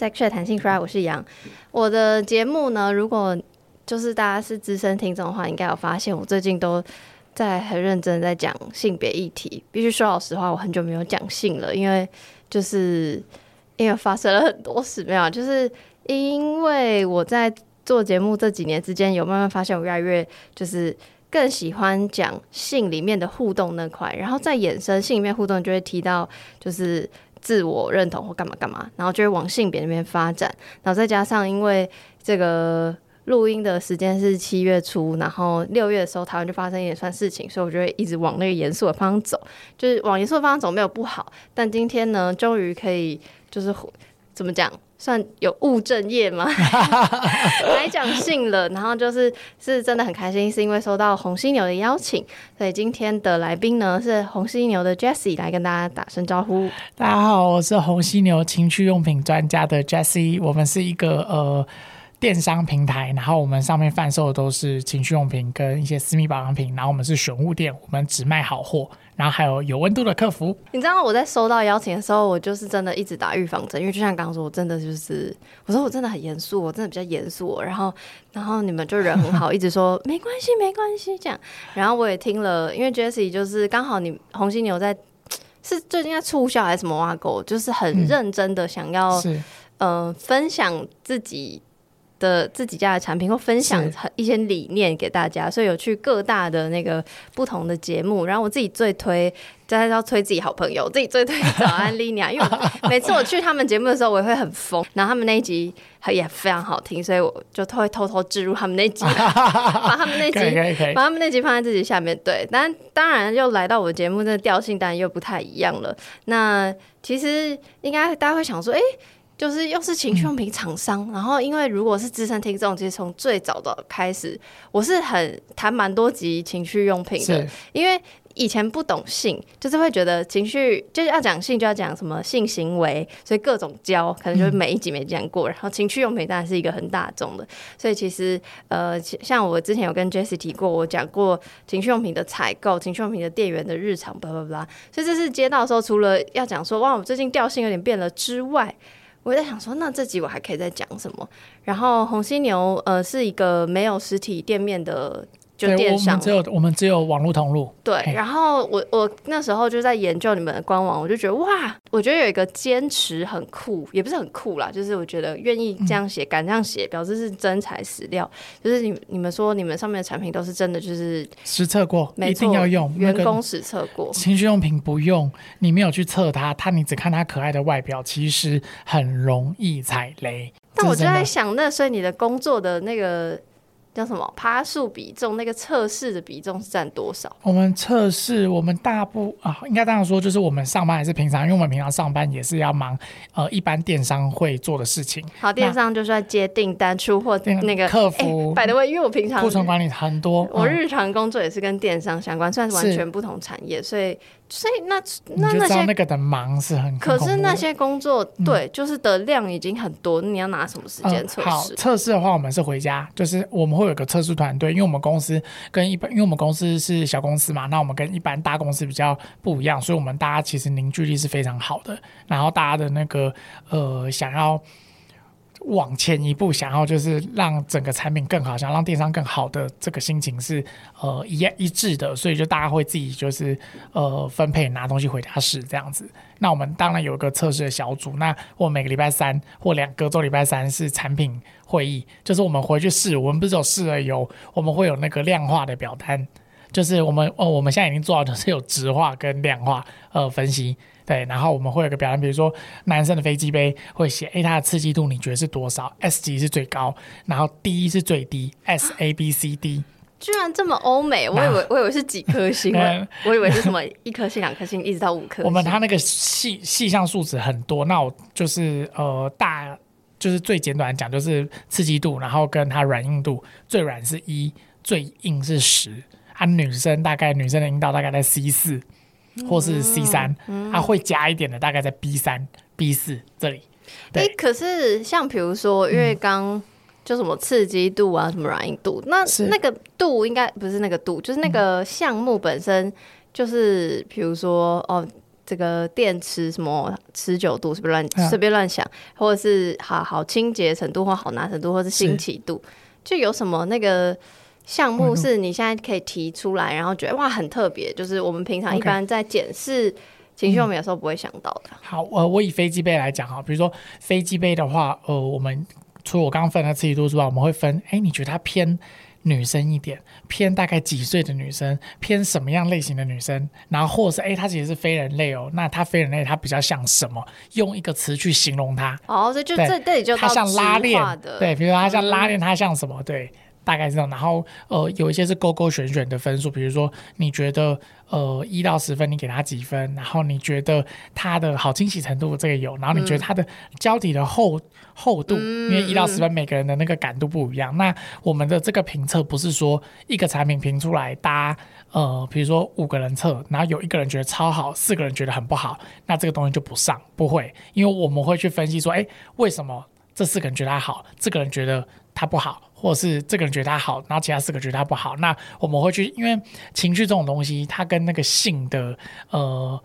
Sex Chat 谈性说爱，我是杨。我的节目呢，如果就是大家是资深听众的话，应该有发现我最近都在很认真在讲性别议题。必须说老实话，我很久没有讲性了，因为就是因为发生了很多事，没有，就是因为我在做节目这几年之间，有慢慢发现我越来越就是。更喜欢讲性里面的互动那块，然后再衍生性里面互动，就会提到就是自我认同或干嘛干嘛，然后就会往性别那边发展。然后再加上因为这个录音的时间是七月初，然后六月的时候台湾就发生一点算事情，所以我就会一直往那个严肃的方向走，就是往严肃的方向走没有不好。但今天呢，终于可以就是怎么讲？算有务正业吗？来讲信了，然后就是是真的很开心，是因为收到红犀牛的邀请，所以今天的来宾呢是红犀牛的 Jessie 来跟大家打声招呼。大家好，我是红犀牛情趣用品专家的 Jessie，我们是一个呃电商平台，然后我们上面贩售的都是情趣用品跟一些私密保养品，然后我们是选物店，我们只卖好货。然后还有有温度的客服。你知道我在收到邀请的时候，我就是真的一直打预防针，因为就像刚刚说，我真的就是我说我真的很严肃，我真的比较严肃。然后，然后你们就人很好，一直说没关系，没关系这样。然后我也听了，因为 Jessie 就是刚好你红犀牛在是最近在促销还是什么挖狗，就是很认真的想要嗯、呃、分享自己。的自己家的产品或分享一些理念给大家，所以有去各大的那个不同的节目。然后我自己最推，大家要推自己好朋友，自己最推早安 Linia，因为每次我去他们节目的时候，我也会很疯。然后他们那一集也非常好听，所以我就会偷偷置入他们那集，把他们那集把他们那集放在自己下面。对，但当然又来到我的节目，这个调性当然又不太一样了。那其实应该大家会想说，哎、欸。就是又是情趣用品厂商，嗯，然后因为如果是资深听众，其实从最早的开始，我是很谈蛮多集情趣用品的，因为以前不懂性，就是会觉得情绪就是要讲性就要讲什么性行为，所以各种教可能就是每一集没讲过，嗯，然后情趣用品当然是一个很大众的，所以其实呃，像我之前有跟 Jessie 提过，我讲过情趣用品的采购、情趣用品的店员的日常，巴拉巴拉，所以这次接到的时候，除了要讲说哇，我最近调性有点变了之外。我在想说，那这集我还可以再讲什么？然后红犀牛呃是一个没有实体店面的。就电商，我们只有我们只有网络通路。对，然后我我那时候就在研究你们的官网，我就觉得哇，我觉得有一个坚持很酷，也不是很酷啦，就是我觉得愿意这样写、嗯，敢这样写，表示是真材实料。就是你你们说你们上面的产品都是真的，就是实测过，一定要用员工实测过。情趣用品不用，你没有去测它，它你只看它可爱的外表，其实很容易踩雷。但我就在想，那所以你的工作的那个。叫什么趴数比重？那个测试的比重是占多少？我们测试，我们大部啊，应该这样说，就是我们上班还是平常，因为我们平常上班也是要忙呃一般电商会做的事情。好，电商就是要接订单、出货那个客服。摆的位，因为我平常库存管理很多，我日常工作也是跟电商相关，算是完全不同产业，所以。所以那那那些那个的忙是很，可是那些工作对，就是的量已经很多，你要拿什么时间测试？好，测试的话，我们是回家，就是我们会有个测试团队，因为我们公司跟一般，因为我们公司是小公司嘛，那我们跟一般大公司比较不一样，所以我们大家其实凝聚力是非常好的，然后大家的那个呃想要。往前一步，想要就是让整个产品更好，想让电商更好的这个心情是呃一一致的，所以就大家会自己就是呃分配拿东西回家试这样子。那我们当然有一个测试的小组，那我每个礼拜三或两个周礼拜三是产品会议，就是我们回去试，我们不是有试了有，我们会有那个量化的表单，就是我们哦我们现在已经做到的是有质化跟量化呃分析。对，然后我们会有个表单，比如说男生的飞机杯会写，哎，它的刺激度你觉得是多少？S 级是最高，然后 D 是最低，S A B C D。居然这么欧美，我以为我以为是几颗星，我以为是什么一颗星、两颗星，一直到五颗星。我们它那个细细项数值很多，那我就是呃大就是最简短的讲，就是刺激度，然后跟它软硬度，最软是一，最硬是十。啊，女生大概女生的阴道大概在 C 四。或是 C 三、嗯，它、啊、会加一点的，大概在 B 三、B 四这里。对，欸、可是像比如说，因为刚就什么刺激度啊，什么软硬度，那那个度应该不是那个度，就是那个项目本身，就是比如说哦。这个电池什么持久度是不是乱随便乱想，或者是好好清洁程度或好拿程度，或是。新奇度，就有什么那个项目是你现在可以提出来，然后觉得哇很特别，就是我们平常一般在检视情绪，我们有时候不会想到的。好，呃，我以飞机杯来讲哈，比如说飞机杯的话，呃，我们除了我刚刚分的刺激度之外，我们会分，哎，你觉得它偏？女生一点，偏大概几岁的女生，偏什么样类型的女生，然后或者是哎，她其实是非人类哦，那她非人类，她比较像什么？用一个词去形容她。哦，所以就这这里就它像拉链，对，比如说她像拉链，它像什么？对。大概是这样，然后呃，有一些是勾勾选选的分数，比如说你觉得呃一到十分，你给他几分？然后你觉得它的好清洗程度这个有，然后你觉得它的胶体的厚厚度，嗯、因为一到十分每个人的那个感度不一样。嗯、那我们的这个评测不是说一个产品评出来，大家呃，比如说五个人测，然后有一个人觉得超好，四个人觉得很不好，那这个东西就不上，不会，因为我们会去分析说，哎，为什么这四个人觉得它好，这个人觉得它不好？或者是这个人觉得他好，然后其他四个觉得他不好，那我们会去，因为情绪这种东西，它跟那个性的呃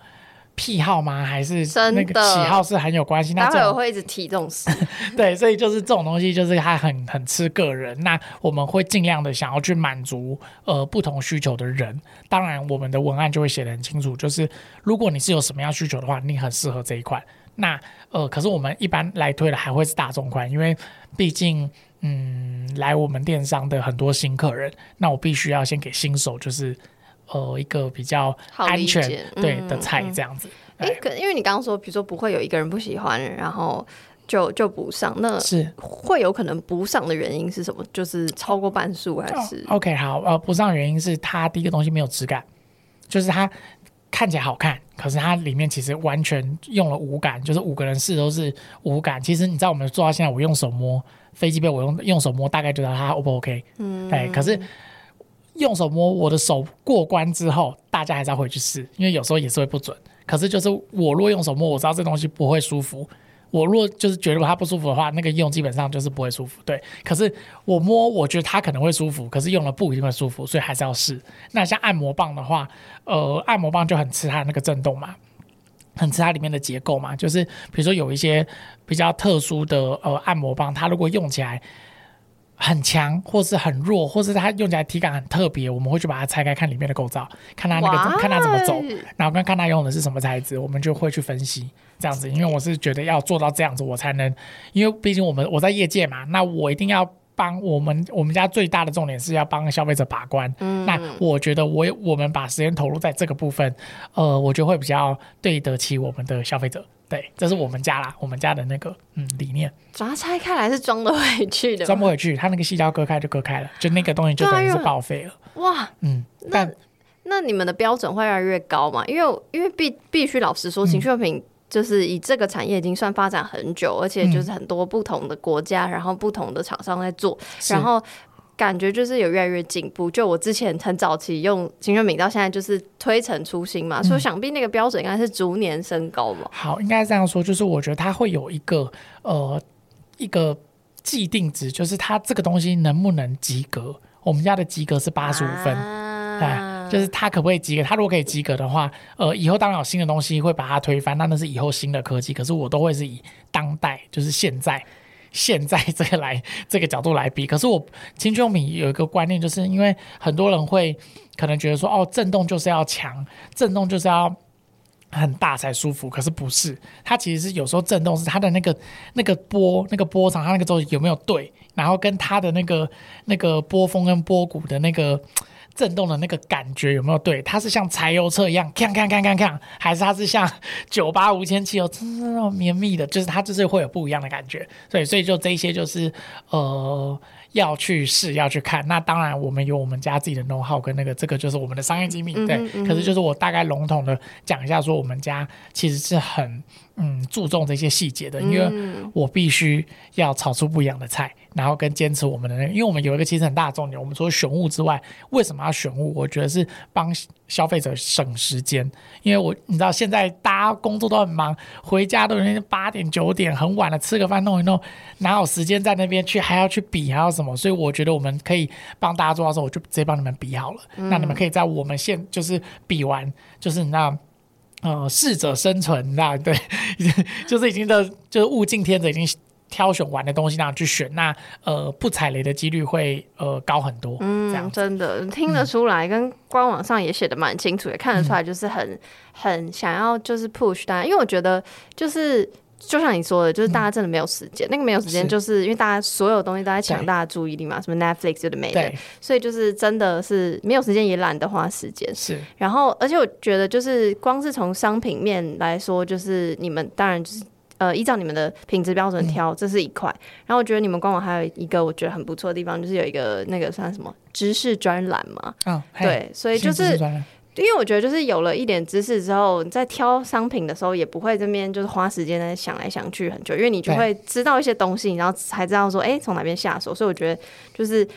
癖好吗？还是那个喜好是很有关系。那这我会一直提这种事。对，所以就是这种东西，就是它很很吃个人。那我们会尽量的想要去满足呃不同需求的人。当然，我们的文案就会写得很清楚，就是如果你是有什么样需求的话，你很适合这一款。那呃，可是我们一般来推的还会是大众款，因为毕竟。嗯，来我们电商的很多新客人，那我必须要先给新手，就是呃一个比较安全对的菜这样子。哎、嗯，可、嗯、因为你刚刚说，比如说不会有一个人不喜欢，然后就就不上，那是会有可能不上的原因是什么？就是超过半数还是、哦、？OK，好，呃，不上的原因是它第一个东西没有质感，就是它看起来好看，可是它里面其实完全用了无感，就是五个人试都是无感。其实你知道我们做到现在，我用手摸。飞机杯我用用手摸，大概就知道它 O 不 OK。嗯，对。可是用手摸，我的手过关之后，大家还是要回去试，因为有时候也是会不准。可是就是我若用手摸，我知道这东西不会舒服。我若就是觉得它不舒服的话，那个用基本上就是不会舒服。对。可是我摸，我觉得它可能会舒服，可是用了不一定会舒服，所以还是要试。那像按摩棒的话，呃，按摩棒就很吃它的那个震动嘛。很吃它里面的结构嘛，就是比如说有一些比较特殊的呃按摩棒，它如果用起来很强，或是很弱，或是它用起来体感很特别，我们会去把它拆开看里面的构造，看它那个?看它怎么走，然后跟看它用的是什么材质，我们就会去分析这样子。因为我是觉得要做到这样子，我才能，因为毕竟我们我在业界嘛，那我一定要。帮我们我们家最大的重点是要帮消费者把关。嗯，那我觉得我我们把时间投入在这个部分，呃，我觉得会比较对得起我们的消费者。对，这是我们家啦，我们家的那个嗯理念。把它拆开来是装得回去的，装不回去，它那个细胶割开就割开了，就那个东西就等于是报废了。哇，嗯，但那，那你们的标准会越来越高嘛？因为因为必必须老实说，情趣用品。就是以这个产业已经算发展很久，而且就是很多不同的国家，嗯、然后不同的厂商在做，然后感觉就是有越来越进步。就我之前很早期用情趣用品到现在就是推陈出新嘛，嗯、所以想必那个标准应该是逐年升高嘛。好，应该这样说，就是我觉得它会有一个呃一个既定值，就是它这个东西能不能及格。我们家的及格是八十五分，对、啊。就是他可不可以及格？他如果可以及格的话，呃，以后当然有新的东西会把它推翻，那那是以后新的科技。可是我都会是以当代，就是现在，现在这个来 这个角度来比。可是我青春用品有一个观念，就是因为很多人会可能觉得说，哦，震动就是要强，震动就是要很大才舒服。可是不是，它其实是有时候震动是它的那个那个波那个波长，它那个轴有没有对，然后跟它的那个那个波峰跟波谷的那个。震动的那个感觉有没有对？它是像柴油车一样，看看看看看，还是它是像九八无铅汽油，那种绵密的？就是它就是会有不一样的感觉。所以，所以就这些就是呃。要去试，要去看。那当然，我们有我们家自己的 know how 跟那个，这个就是我们的商业机密。对，嗯嗯、可是就是我大概笼统的讲一下，说我们家其实是很嗯注重这些细节的，因为我必须要炒出不一样的菜，然后跟坚持我们的那个，因为我们有一个其实很大的重点，我们除了选物之外，为什么要选物？我觉得是帮消费者省时间，因为我你知道现在大家工作都很忙，回家都八点九点很晚了，吃个饭弄一弄，哪有时间在那边去还要去比还要什么？所以我觉得我们可以帮大家做到时候，我就直接帮你们比好了。嗯、那你们可以在我们现就是比完，就是那呃适者生存，那对，就是已经的，就是物竞天择，已经挑选完的东西，那样去选，那呃不踩雷的几率会呃高很多。嗯，这样真的听得出来，嗯、跟官网上也写的蛮清楚，也看得出来，就是很、嗯、很想要就是 push 大家，因为我觉得就是。就像你说的，就是大家真的没有时间。嗯、那个没有时间，就是因为大家所有东西都在抢大家注意力嘛，什么 Netflix 有的没的，所以就是真的是没有时间，也懒得花时间。是，然后而且我觉得，就是光是从商品面来说，就是你们当然就是呃依照你们的品质标准挑，这是一块。嗯、然后我觉得你们官网还有一个我觉得很不错的地方，就是有一个那个算什么知识专栏嘛。嗯、哦，对，所以就是。因为我觉得，就是有了一点知识之后，你在挑商品的时候，也不会这边就是花时间在想来想去很久，因为你就会知道一些东西，然后才知道说，哎，从哪边下手。所以我觉得，就是。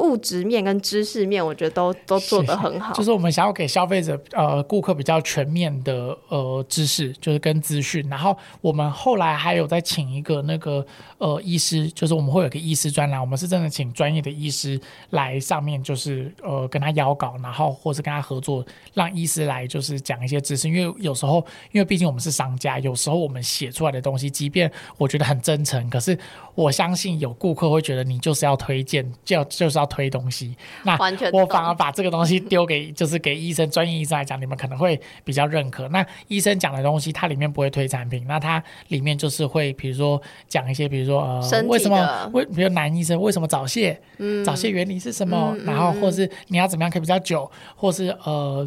物质面跟知识面，我觉得都都做得很好。就是我们想要给消费者呃顾客比较全面的呃知识，就是跟资讯。然后我们后来还有再请一个那个呃医师，就是我们会有个医师专栏，我们是真的请专业的医师来上面，就是呃跟他邀稿，然后或是跟他合作，让医师来就是讲一些知识。因为有时候，因为毕竟我们是商家，有时候我们写出来的东西，即便我觉得很真诚，可是我相信有顾客会觉得你就是要推荐，就要就是要。推东西，那我反而把这个东西丢给，就是给医生，专业医生来讲，你们可能会比较认可。那医生讲的东西，它里面不会推产品，那它里面就是会，比如说讲一些，比如说呃，为什么为，比如男医生为什么早泄，嗯，早泄原理是什么，嗯、然后或是你要怎么样可以比较久，或是呃，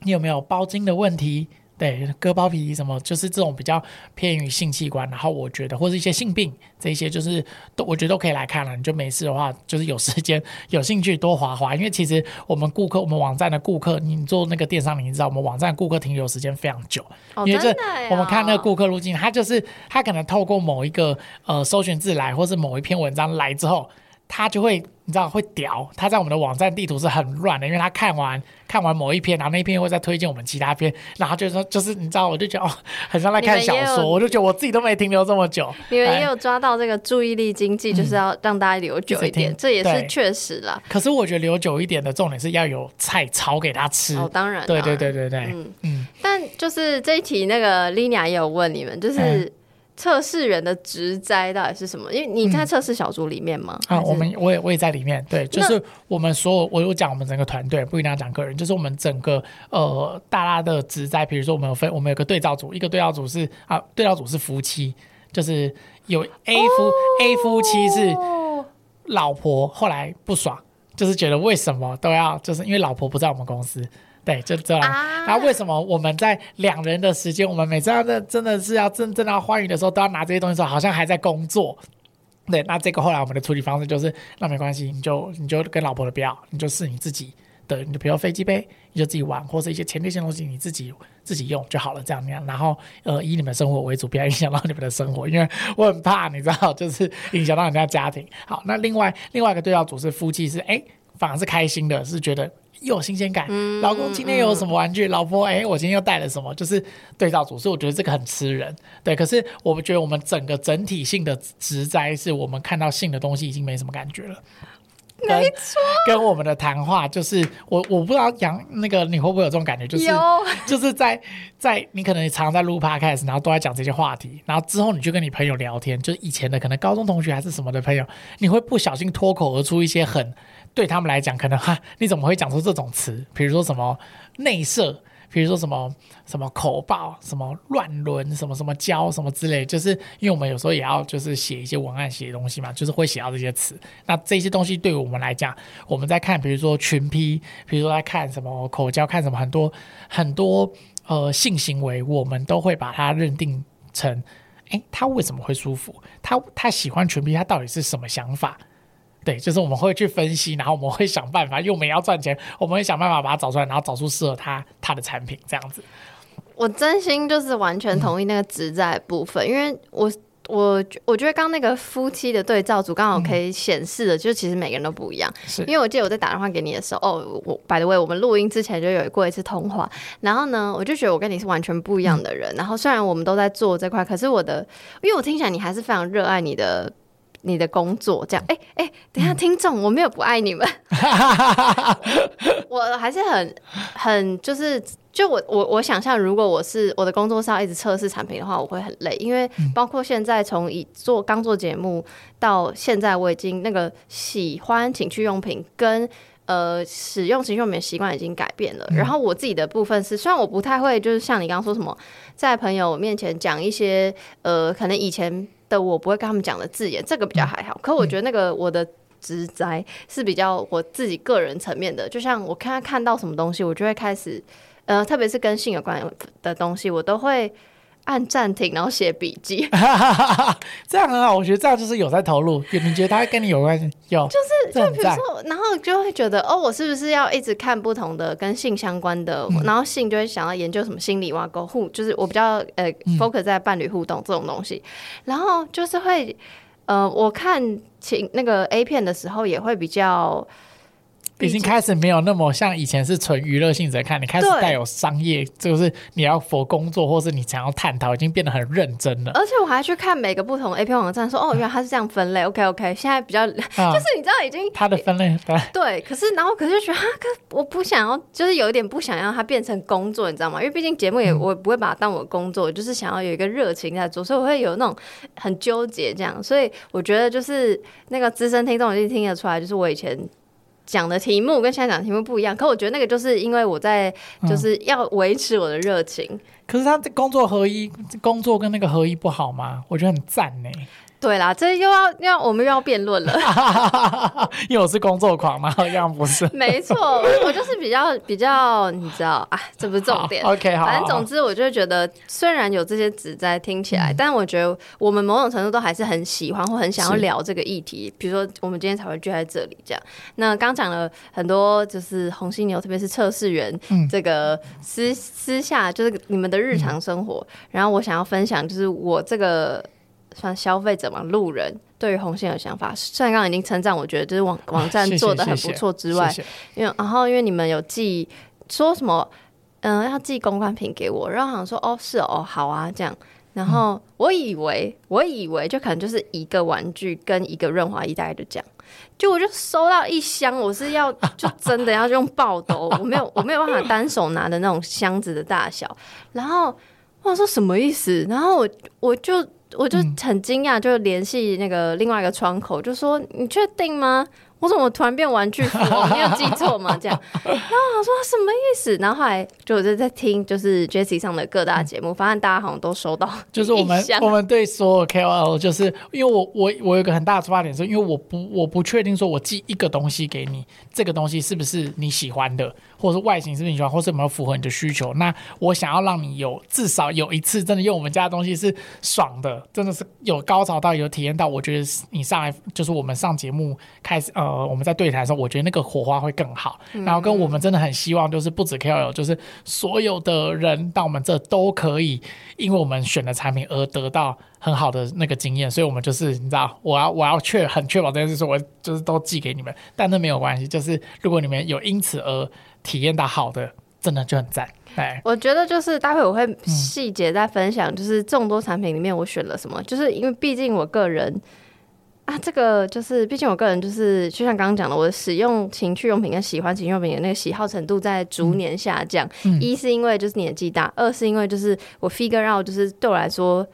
你有没有包茎的问题？对，割包皮什么，就是这种比较偏于性器官，然后我觉得或是一些性病这些，就是都我觉得都可以来看了。你就没事的话，就是有时间有兴趣多滑滑，因为其实我们顾客，我们网站的顾客，你做那个电商，你知道我们网站顾客停留时间非常久，因为这我们看那个顾客路径，他就是他可能透过某一个呃搜寻字来，或是某一篇文章来之后。他就会，你知道会屌，他在我们的网站地图是很乱的，因为他看完看完某一篇，然后那一篇会再推荐我们其他篇，然后就说就是你知道，我就觉得哦，很像在看小说，我就觉得我自己都没停留这么久。你们也有抓到这个注意力经济，就是要让大家留久一点，嗯、这也是确实啦。可是我觉得留久一点的重点是要有菜炒给他吃。哦，当然，对对对对对，嗯嗯。但就是这一题，那个 Lina 也有问你们，就是。嗯测试人的职灾到底是什么？因为你在测试小组里面吗？嗯、啊，我们我也我也在里面。对，就是我们所有，我有讲我们整个团队，不一定要讲个人，就是我们整个呃大家的职灾。比如说，我们有分，我们有个对照组，一个对照组是啊，对照组是夫妻，就是有 A 夫、哦、A 夫妻是老婆，后来不爽，就是觉得为什么都要，就是因为老婆不在我们公司。对，就这样。啊、然后为什么我们在两人的时间，我们每次要真真的是要真正要欢愉的时候，都要拿这些东西的时候，好像还在工作。对，那这个后来我们的处理方式就是，那没关系，你就你就跟老婆的不要，你就是你自己的，你就比如飞机杯，你就自己玩，或者一些前列腺东西你自己自己用就好了，这样那样。然后呃，以你们生活为主，不要影响到你们的生活，因为我很怕你知道，就是影响到人家家庭。好，那另外另外一个对照组是夫妻是，哎，反而是开心的，是觉得。又有新鲜感，嗯、老公今天有什么玩具？嗯、老婆，哎、欸，我今天又带了什么？就是对照组，所以我觉得这个很吃人。对，可是我们觉得我们整个整体性的植栽，是我们看到性的东西已经没什么感觉了。没错，跟我们的谈话就是我我不知道杨那个你会不会有这种感觉？就是 就是在在你可能常常在录 podcast，然后都在讲这些话题，然后之后你就跟你朋友聊天，就是以前的可能高中同学还是什么的朋友，你会不小心脱口而出一些很。对他们来讲，可能哈，你怎么会讲出这种词？比如说什么内射，比如说什么什么口爆，什么乱伦，什么什么交，什么之类。就是因为我们有时候也要就是写一些文案，写东西嘛，就是会写到这些词。那这些东西对于我们来讲，我们在看，比如说群批，比如说在看什么口交，看什么很多很多呃性行为，我们都会把它认定成，诶，他为什么会舒服？他他喜欢群批，他到底是什么想法？对，就是我们会去分析，然后我们会想办法，因为我们也要赚钱，我们会想办法把它找出来，然后找出适合他他的产品，这样子。我真心就是完全同意那个职在部分，嗯、因为我我我觉得刚刚那个夫妻的对照组刚好可以显示的，嗯、就是其实每个人都不一样。是因为我记得我在打电话给你的时候，哦，我 by the way，我们录音之前就有过一次通话，然后呢，我就觉得我跟你是完全不一样的人。嗯、然后虽然我们都在做这块，可是我的，因为我听起来你还是非常热爱你的。你的工作这样，哎、欸、哎、欸，等一下，听众，我没有不爱你们，我还是很很就是就我我我想象，如果我是我的工作上一直测试产品的话，我会很累，因为包括现在从以做刚做节目到现在，我已经那个喜欢情趣用品跟呃使用情趣用品的习惯已经改变了。然后我自己的部分是，虽然我不太会，就是像你刚刚说什么，在朋友面前讲一些呃可能以前的我不会跟他们讲的字眼，这个比较还好。可我觉得那个我的。职灾是比较我自己个人层面的，就像我看他看到什么东西，我就会开始，呃，特别是跟性有关的东西，我都会按暂停，然后写笔记。这样很好，我觉得这样就是有在投入。你觉得他跟你有关系？有，就是就比如说，然后就会觉得，哦，我是不是要一直看不同的跟性相关的？嗯、然后性就会想要研究什么心理挖沟互，就是我比较呃 focus 在伴侣互动这种东西，嗯、然后就是会。呃，我看情那个 A 片的时候也会比较，已经开始没有那么像以前是纯娱乐性质看，你开始带有商业，就是你要 for 工作，或是你想要探讨，已经变得很认真了。而且我还去看每个不同 A P 网站说，说哦，原来它是这样分类。OK OK，现在比较、嗯、就是你知道已经它的分类对对，可是然后可是觉得啊，可我不想要，就是有一点不想要它变成工作，你知道吗？因为毕竟节目也我也不会把它当我的工作，嗯、就是想要有一个热情在做，所以我会有那种很纠结这样。所以我觉得就是那个资深听众已经听得出来，就是我以前。讲的题目跟现在讲的题目不一样，可我觉得那个就是因为我在就是要维持我的热情、嗯。可是他这工作合一，工作跟那个合一不好吗？我觉得很赞呢。对啦，这又要要我们又要辩论了，因为我是工作狂嘛，好像不是。没错，我就是比较比较，你知道啊，这不是重点。OK，好。反正总之，我就觉得虽然有这些职灾听起来，嗯、但我觉得我们某种程度都还是很喜欢或很想要聊这个议题。比如说，我们今天才会聚在这里这样。那刚讲了很多，就是红犀牛，特别是测试员，嗯、这个私私下就是你们的日常生活。嗯、然后我想要分享，就是我这个。算消费者嘛，路人对于红犀牛的想法，虽然刚刚已经称赞，我觉得就是网 网站做的很不错之外，谢谢谢谢因为然后因为你们有寄说什么，嗯、呃，要寄公关品给我，然后好像说哦是哦好啊这样，然后我以为、嗯、我以为就可能就是一个玩具跟一个润滑液，大概就这样，就我就收到一箱，我是要就真的要用爆斗，我没有我没有办法单手拿的那种箱子的大小，然后我说什么意思？然后我我就。我就很惊讶，就联系那个另外一个窗口，就说：“你确定吗？”我怎么突然变玩具服？我没有记错吗？这样，然后我说什么意思？然后后来就我就在听，就是 Jessie 上的各大节目，发现大家好像都收到。就是我们我们对所有 KOL，就是因为我我我有个很大的出发点，是因为我不我不确定说我寄一个东西给你，这个东西是不是你喜欢的，或者是外形是不是你喜欢，或是有没有符合你的需求？那我想要让你有至少有一次真的用我们家的东西是爽的，真的是有高潮到有体验到。我觉得你上来就是我们上节目开始呃。呃，我们在对台的时候，我觉得那个火花会更好。然后跟我们真的很希望，就是不止 KOL，就是所有的人到我们这都可以，因为我们选的产品而得到很好的那个经验。所以，我们就是你知道，我要我要确很确保这件事，说我就是都寄给你们。但那没有关系，就是如果你们有因此而体验到好的，真的就很赞。哎，我觉得就是待会我会细节再分享，就是众多产品里面我选了什么，就是因为毕竟我个人。啊，这个就是，毕竟我个人就是，就像刚刚讲的，我使用情趣用品跟喜欢情趣用品的那个喜好程度在逐年下降。嗯、一是因为就是年纪大，二是因为就是我 figure out 就是对我来说，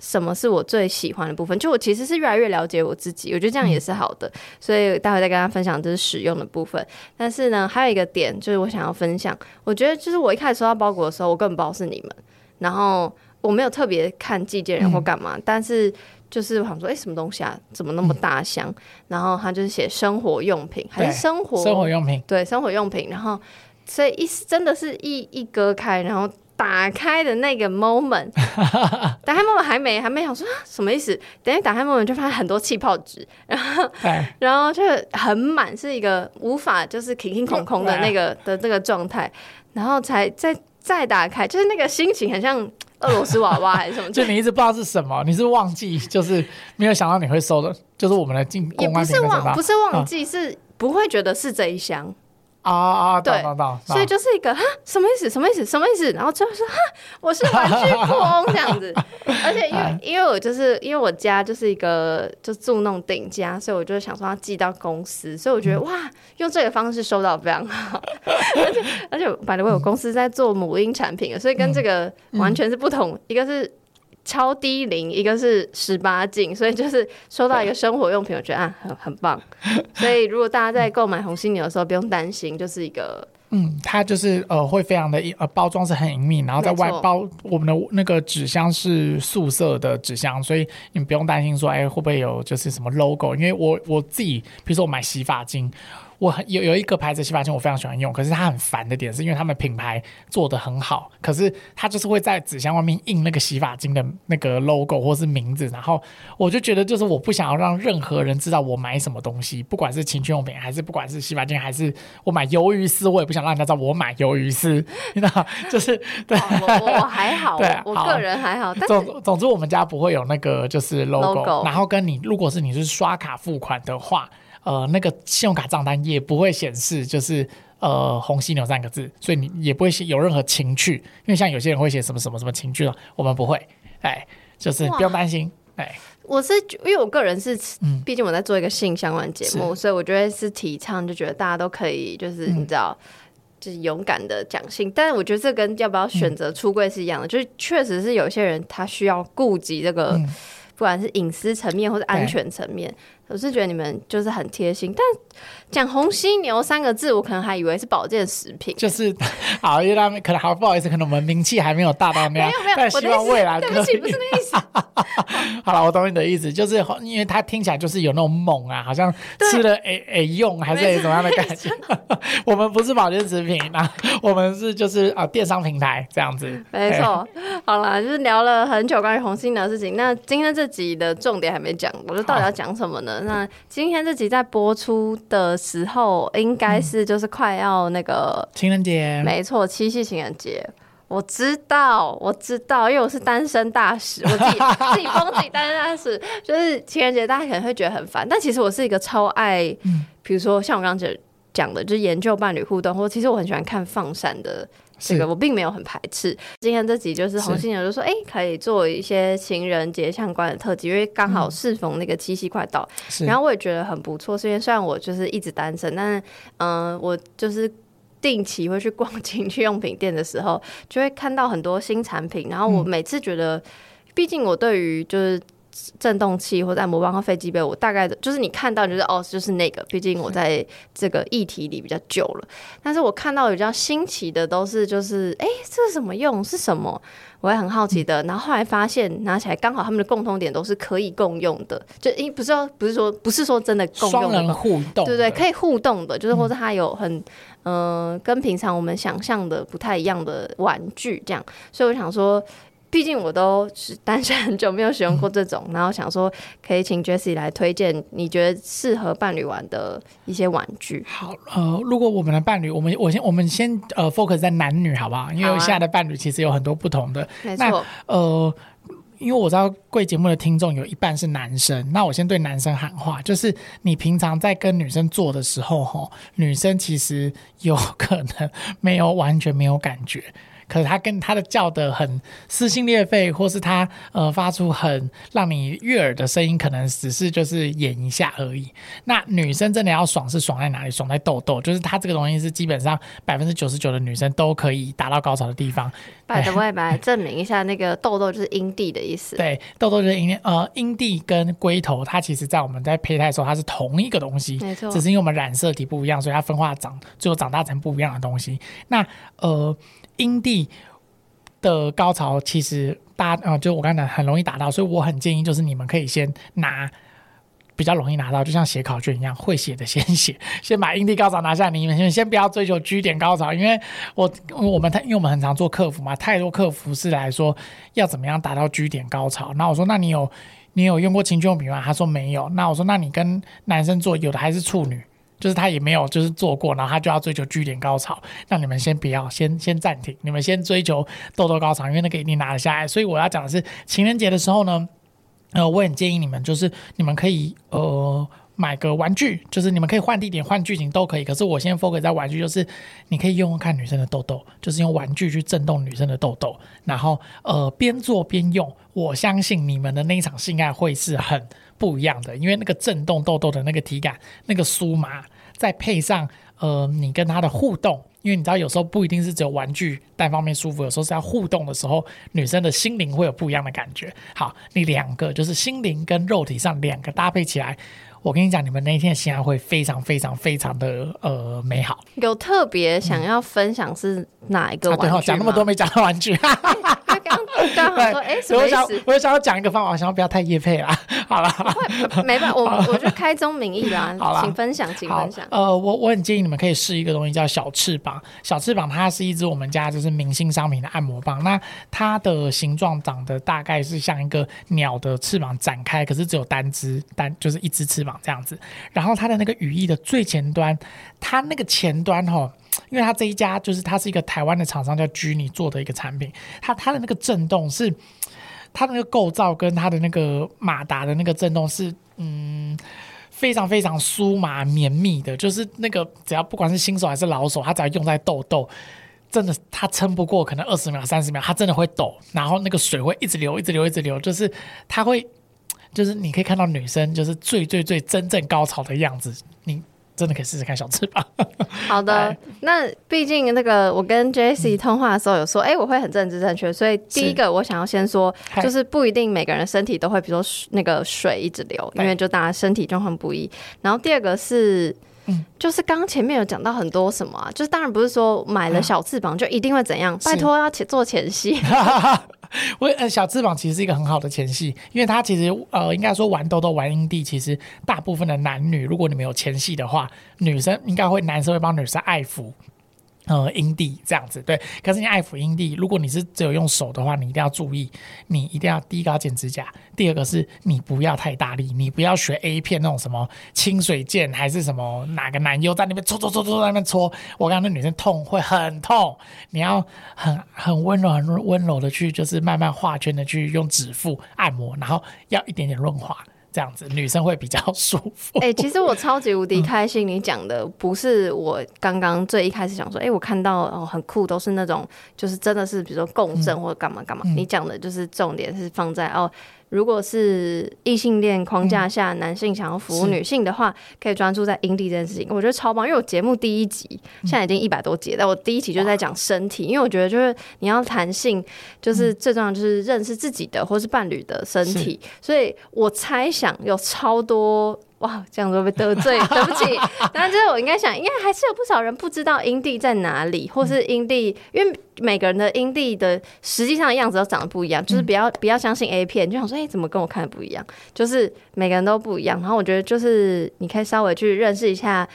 什么是我最喜欢的部分。就我其实是越来越了解我自己，我觉得这样也是好的。嗯、所以待会再跟大家分享就是使用的部分。但是呢，还有一个点就是我想要分享，我觉得就是我一开始收到包裹的时候，我根本不知道是你们，然后我没有特别看寄件人或干嘛，嗯、但是。就是我想说，哎、欸，什么东西啊？怎么那么大箱？嗯、然后他就是写生活用品，还是生活生活用品？对，生活用品。然后，所以一真的是一一割开，然后打开的那个 moment，打开 moment 还没还没想说什么意思？等下打开 moment 就发现很多气泡纸，然后对 然后就很满，是一个无法就是空空空空的那个的这个状态，然后才再再打开，就是那个心情很像。俄罗斯娃娃 还是什么？就你一直不知道是什么，你是忘记，就是没有想到你会收的，就是我们的进也不是忘，不是忘记，嗯、是不会觉得是这一箱。啊啊，对，所以就是一个哈，什么意思？什么意思？什么意思？然后最后说哈，我是玩具富翁这样子。而且因为因为我就是因为我家就是一个就住那种顶家，所以我就想说要寄到公司，所以我觉得、嗯、哇，用这个方式收到非常好。而且而且 the way，我公司在做母婴产品，所以跟这个完全是不同，嗯、一个是。超低龄，一个是十八禁，所以就是收到一个生活用品，我觉得啊很很棒。所以如果大家在购买红犀牛的时候，不用担心，就是一个嗯，它就是呃会非常的呃包装是很隐秘，然后在外包我们的那个纸箱是素色的纸箱，所以你不用担心说哎会不会有就是什么 logo，因为我我自己比如说我买洗发精。我很有有一个牌子洗发精，我非常喜欢用，可是它很烦的点是因为他们品牌做的很好，可是它就是会在纸箱外面印那个洗发精的那个 logo 或是名字，然后我就觉得就是我不想要让任何人知道我买什么东西，不管是情趣用品还是不管是洗发精还是我买鱿鱼丝，我也不想让人家知道我买鱿鱼丝，你知道，就是对我 我还好，对我个人还好，但总总之我们家不会有那个就是 logo，, logo 然后跟你如果是你是刷卡付款的话。呃，那个信用卡账单也不会显示，就是呃“红犀牛”三个字，所以你也不会写有任何情趣，因为像有些人会写什么什么什么情趣了，我们不会，哎，就是不用担心，哎，我是因为我个人是，毕竟我在做一个性相关节目，嗯、所以我觉得是提倡，就觉得大家都可以，就是你知道，嗯、就是勇敢的讲性，但是我觉得这跟要不要选择出柜是一样的，嗯、就是确实是有些人他需要顾及这个，嗯、不管是隐私层面或者安全层面。我是觉得你们就是很贴心，但讲红犀牛三个字，我可能还以为是保健食品。就是 好，因为他们可能好不好意思，可能我们名气还没有大到那样。没有没有，但希望未来对不起，不是那意思。好了，我懂你的意思，就是因为它听起来就是有那种猛啊，好像吃了诶诶用还是怎么样的感觉。我们不是保健食品啊，我们是就是啊电商平台这样子。没错。好了，就是聊了很久关于红犀牛的事情。那今天这集的重点还没讲，我就到底要讲什么呢？那今天这集在播出的时候，应该是就是快要那个情人节，没错，七夕情人节。我知道，我知道，因为我是单身大使，我自己 自己封自己单身大使。就是情人节，大家可能会觉得很烦，但其实我是一个超爱，比如说像我刚刚讲讲的，就是研究伴侣互动，或其实我很喜欢看放闪的。这个我并没有很排斥。今天这集就是红犀牛就说，哎，可以做一些情人节相关的特辑，因为刚好适逢那个七夕快到，然后我也觉得很不错。虽然虽然我就是一直单身，但是嗯，我就是定期会去逛情趣用品店的时候，就会看到很多新产品。然后我每次觉得，毕竟我对于就是。震动器或者按摩棒和飞机杯，我大概的就是你看到就是哦，就是那个。毕竟我在这个议题里比较久了，但是我看到比较新奇的都是就是哎，这是什么用？是什么？我也很好奇的。然后后来发现拿起来刚好他们的共通点都是可以共用的，就诶不是说不是说不是说真的共用的，互动，对对，可以互动的，就是或者它有很嗯、呃、跟平常我们想象的不太一样的玩具这样，所以我想说。毕竟我都是单身很久，没有使用过这种，嗯、然后想说可以请 Jessie 来推荐你觉得适合伴侣玩的一些玩具。好，呃，如果我们的伴侣，我们我先我们先呃 focus 在男女好不好？因为现在的伴侣其实有很多不同的。没错、啊。呃，因为我知道贵节目的听众有一半是男生，那我先对男生喊话，就是你平常在跟女生做的时候，吼，女生其实有可能没有完全没有感觉。可是他跟他的叫的很撕心裂肺，或是他呃发出很让你悦耳的声音，可能只是就是演一下而已。那女生真的要爽是爽在哪里？爽在痘痘，就是它这个东西是基本上百分之九十九的女生都可以达到高潮的地方。百的外白证明一下，那个痘痘就是阴蒂的意思。对，痘痘就是阴呃阴蒂跟龟头，它其实在我们在胚胎的时候它是同一个东西，没错。只是因为我们染色体不一样，所以它分化长最后长大成不一样的东西。那呃。阴蒂的高潮其实大啊、呃，就我刚才很容易达到，所以我很建议就是你们可以先拿比较容易拿到，就像写考卷一样，会写的先写，先把阴蒂高潮拿下。你们先不要追求 G 点高潮，因为我我们太因为我们很常做客服嘛，太多客服是来说要怎么样达到 G 点高潮。那我说，那你有你有用过情趣用品吗？他说没有。那我说，那你跟男生做，有的还是处女。就是他也没有就是做过，然后他就要追求 G 点高潮，那你们先不要，先先暂停，你们先追求痘痘高潮，因为那个一定拿得下来。所以我要讲的是情人节的时候呢，呃，我很建议你们就是你们可以呃买个玩具，就是你们可以换地点、换剧情都可以。可是我先 focus 在玩具，就是你可以用用看女生的痘痘，就是用玩具去震动女生的痘痘，然后呃边做边用。我相信你们的那一场性爱会是很不一样的，因为那个震动痘痘的那个体感、那个酥麻，再配上呃你跟他的互动。因为你知道，有时候不一定是只有玩具单方面舒服，有时候是要互动的时候，女生的心灵会有不一样的感觉。好，你两个就是心灵跟肉体上两个搭配起来，我跟你讲，你们那一天的性爱会非常非常非常的呃美好。有特别想要分享是哪一个玩具？嗯啊、对，讲那么多没讲到玩具。刚好说，哎，什么意思？我想要讲一个方法，我想要不要太夜配啦。好了，没办法，我我就开宗明义啦。好了，请分享，请分享。呃，我我很建议你们可以试一个东西，叫小翅膀。小翅膀它是一支我们家就是明星商品的按摩棒。那它的形状长得大概是像一个鸟的翅膀展开，可是只有单只单，就是一只翅膀这样子。然后它的那个羽翼的最前端，它那个前端哈。因为它这一家就是它是一个台湾的厂商叫居尼做的一个产品，它它的那个震动是它的那个构造跟它的那个马达的那个震动是嗯非常非常酥麻绵密的，就是那个只要不管是新手还是老手，它只要用在痘痘，真的它撑不过可能二十秒三十秒，它真的会抖，然后那个水会一直流一直流一直流，就是它会就是你可以看到女生就是最最最真正高潮的样子，你。真的可以试试看小翅膀。好的，那毕竟那个我跟 Jessie 通话的时候有说，哎、嗯欸，我会很政治正确，所以第一个我想要先说，就是不一定每个人身体都会，比如说那个水一直流，因为就大家身体状况不一。然后第二个是，嗯，就是刚刚前面有讲到很多什么啊，就是当然不是说买了小翅膀就一定会怎样，拜托要前做前戏。我呃，小翅膀其实是一个很好的前戏，因为它其实呃，应该说玩豆豆、玩阴蒂，其实大部分的男女，如果你们有前戏的话，女生应该会，男生会帮女生爱抚。呃，阴蒂这样子对，可是你爱抚阴蒂，如果你是只有用手的话，你一定要注意，你一定要第一个要剪指甲，第二个是你不要太大力，你不要学 A 片那种什么清水剑还是什么哪个男优在那边搓搓搓搓在那边搓，我刚那女生痛会很痛，你要很很温柔很温柔的去就是慢慢画圈的去用指腹按摩，然后要一点点润滑。这样子女生会比较舒服。哎、欸，其实我超级无敌开心，你讲的不是我刚刚最一开始想说，哎、欸，我看到哦很酷，都是那种就是真的是比如说共振或者干嘛干嘛。嗯、你讲的就是重点是放在哦。如果是异性恋框架下，男性想要服务女性的话，可以专注在阴蒂这件事情，我觉得超棒。因为我节目第一集现在已经一百多集，但我第一集就在讲身体，因为我觉得就是你要谈性，就是最重要就是认识自己的或是伴侣的身体，所以我猜想有超多。哇，这样子会被得罪，对不起。但是，我应该想，应该还是有不少人不知道阴蒂在哪里，或是阴蒂，因为每个人的阴蒂的实际上的样子都长得不一样，就是不要不要相信 A 片，就想说，哎、欸，怎么跟我看的不一样？就是每个人都不一样。然后我觉得，就是你可以稍微去认识一下，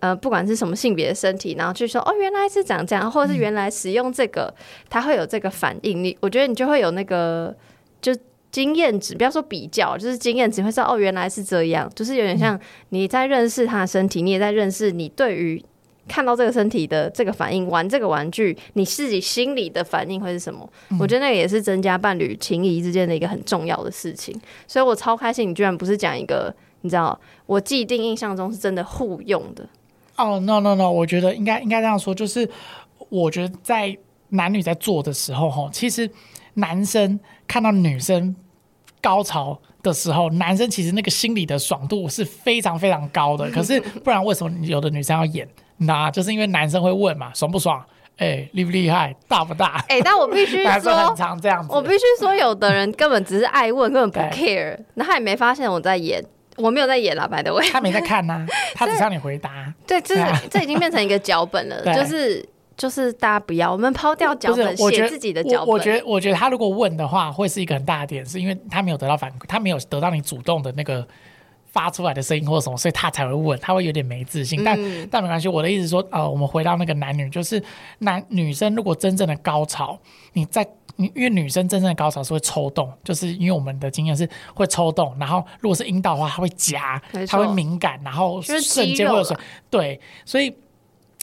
呃，不管是什么性别的身体，然后去说，哦，原来是长这样，或者是原来使用这个，它会有这个反应。你，我觉得你就会有那个，就。经验值，不要说比较，就是经验值会知道哦，原来是这样，就是有点像你在认识他的身体，你也在认识你对于看到这个身体的这个反应，玩这个玩具，你自己心里的反应会是什么？嗯、我觉得那个也是增加伴侣情谊之间的一个很重要的事情。所以我超开心，你居然不是讲一个，你知道，我既定印象中是真的互用的。哦、oh,，no no no，我觉得应该应该这样说，就是我觉得在男女在做的时候，哈，其实男生看到女生。高潮的时候，男生其实那个心里的爽度是非常非常高的。可是不然，为什么有的女生要演？那就是因为男生会问嘛，爽不爽？哎、欸，厉不厉害？大不大？哎、欸，但我必须 说，很常这样子。我必须说，有的人根本只是爱问，根本不 care。那他也没发现我在演，我没有在演啦，by the way，他没在看呐、啊，他只让你回答。对，这是这已经变成一个脚本了，就是。就是大家不要，我们抛掉脚本，写自己的脚本。我觉得，我觉得他如果问的话，会是一个很大的点，是因为他没有得到反馈，他没有得到你主动的那个发出来的声音或什么，所以他才会问，他会有点没自信。但、嗯、但没关系，我的意思是说，呃，我们回到那个男女，就是男女生如果真正的高潮，你在你因为女生真正的高潮是会抽动，就是因为我们的经验是会抽动，然后如果是阴道的话，它会夹，它会敏感，然后瞬间会有水，对，所以。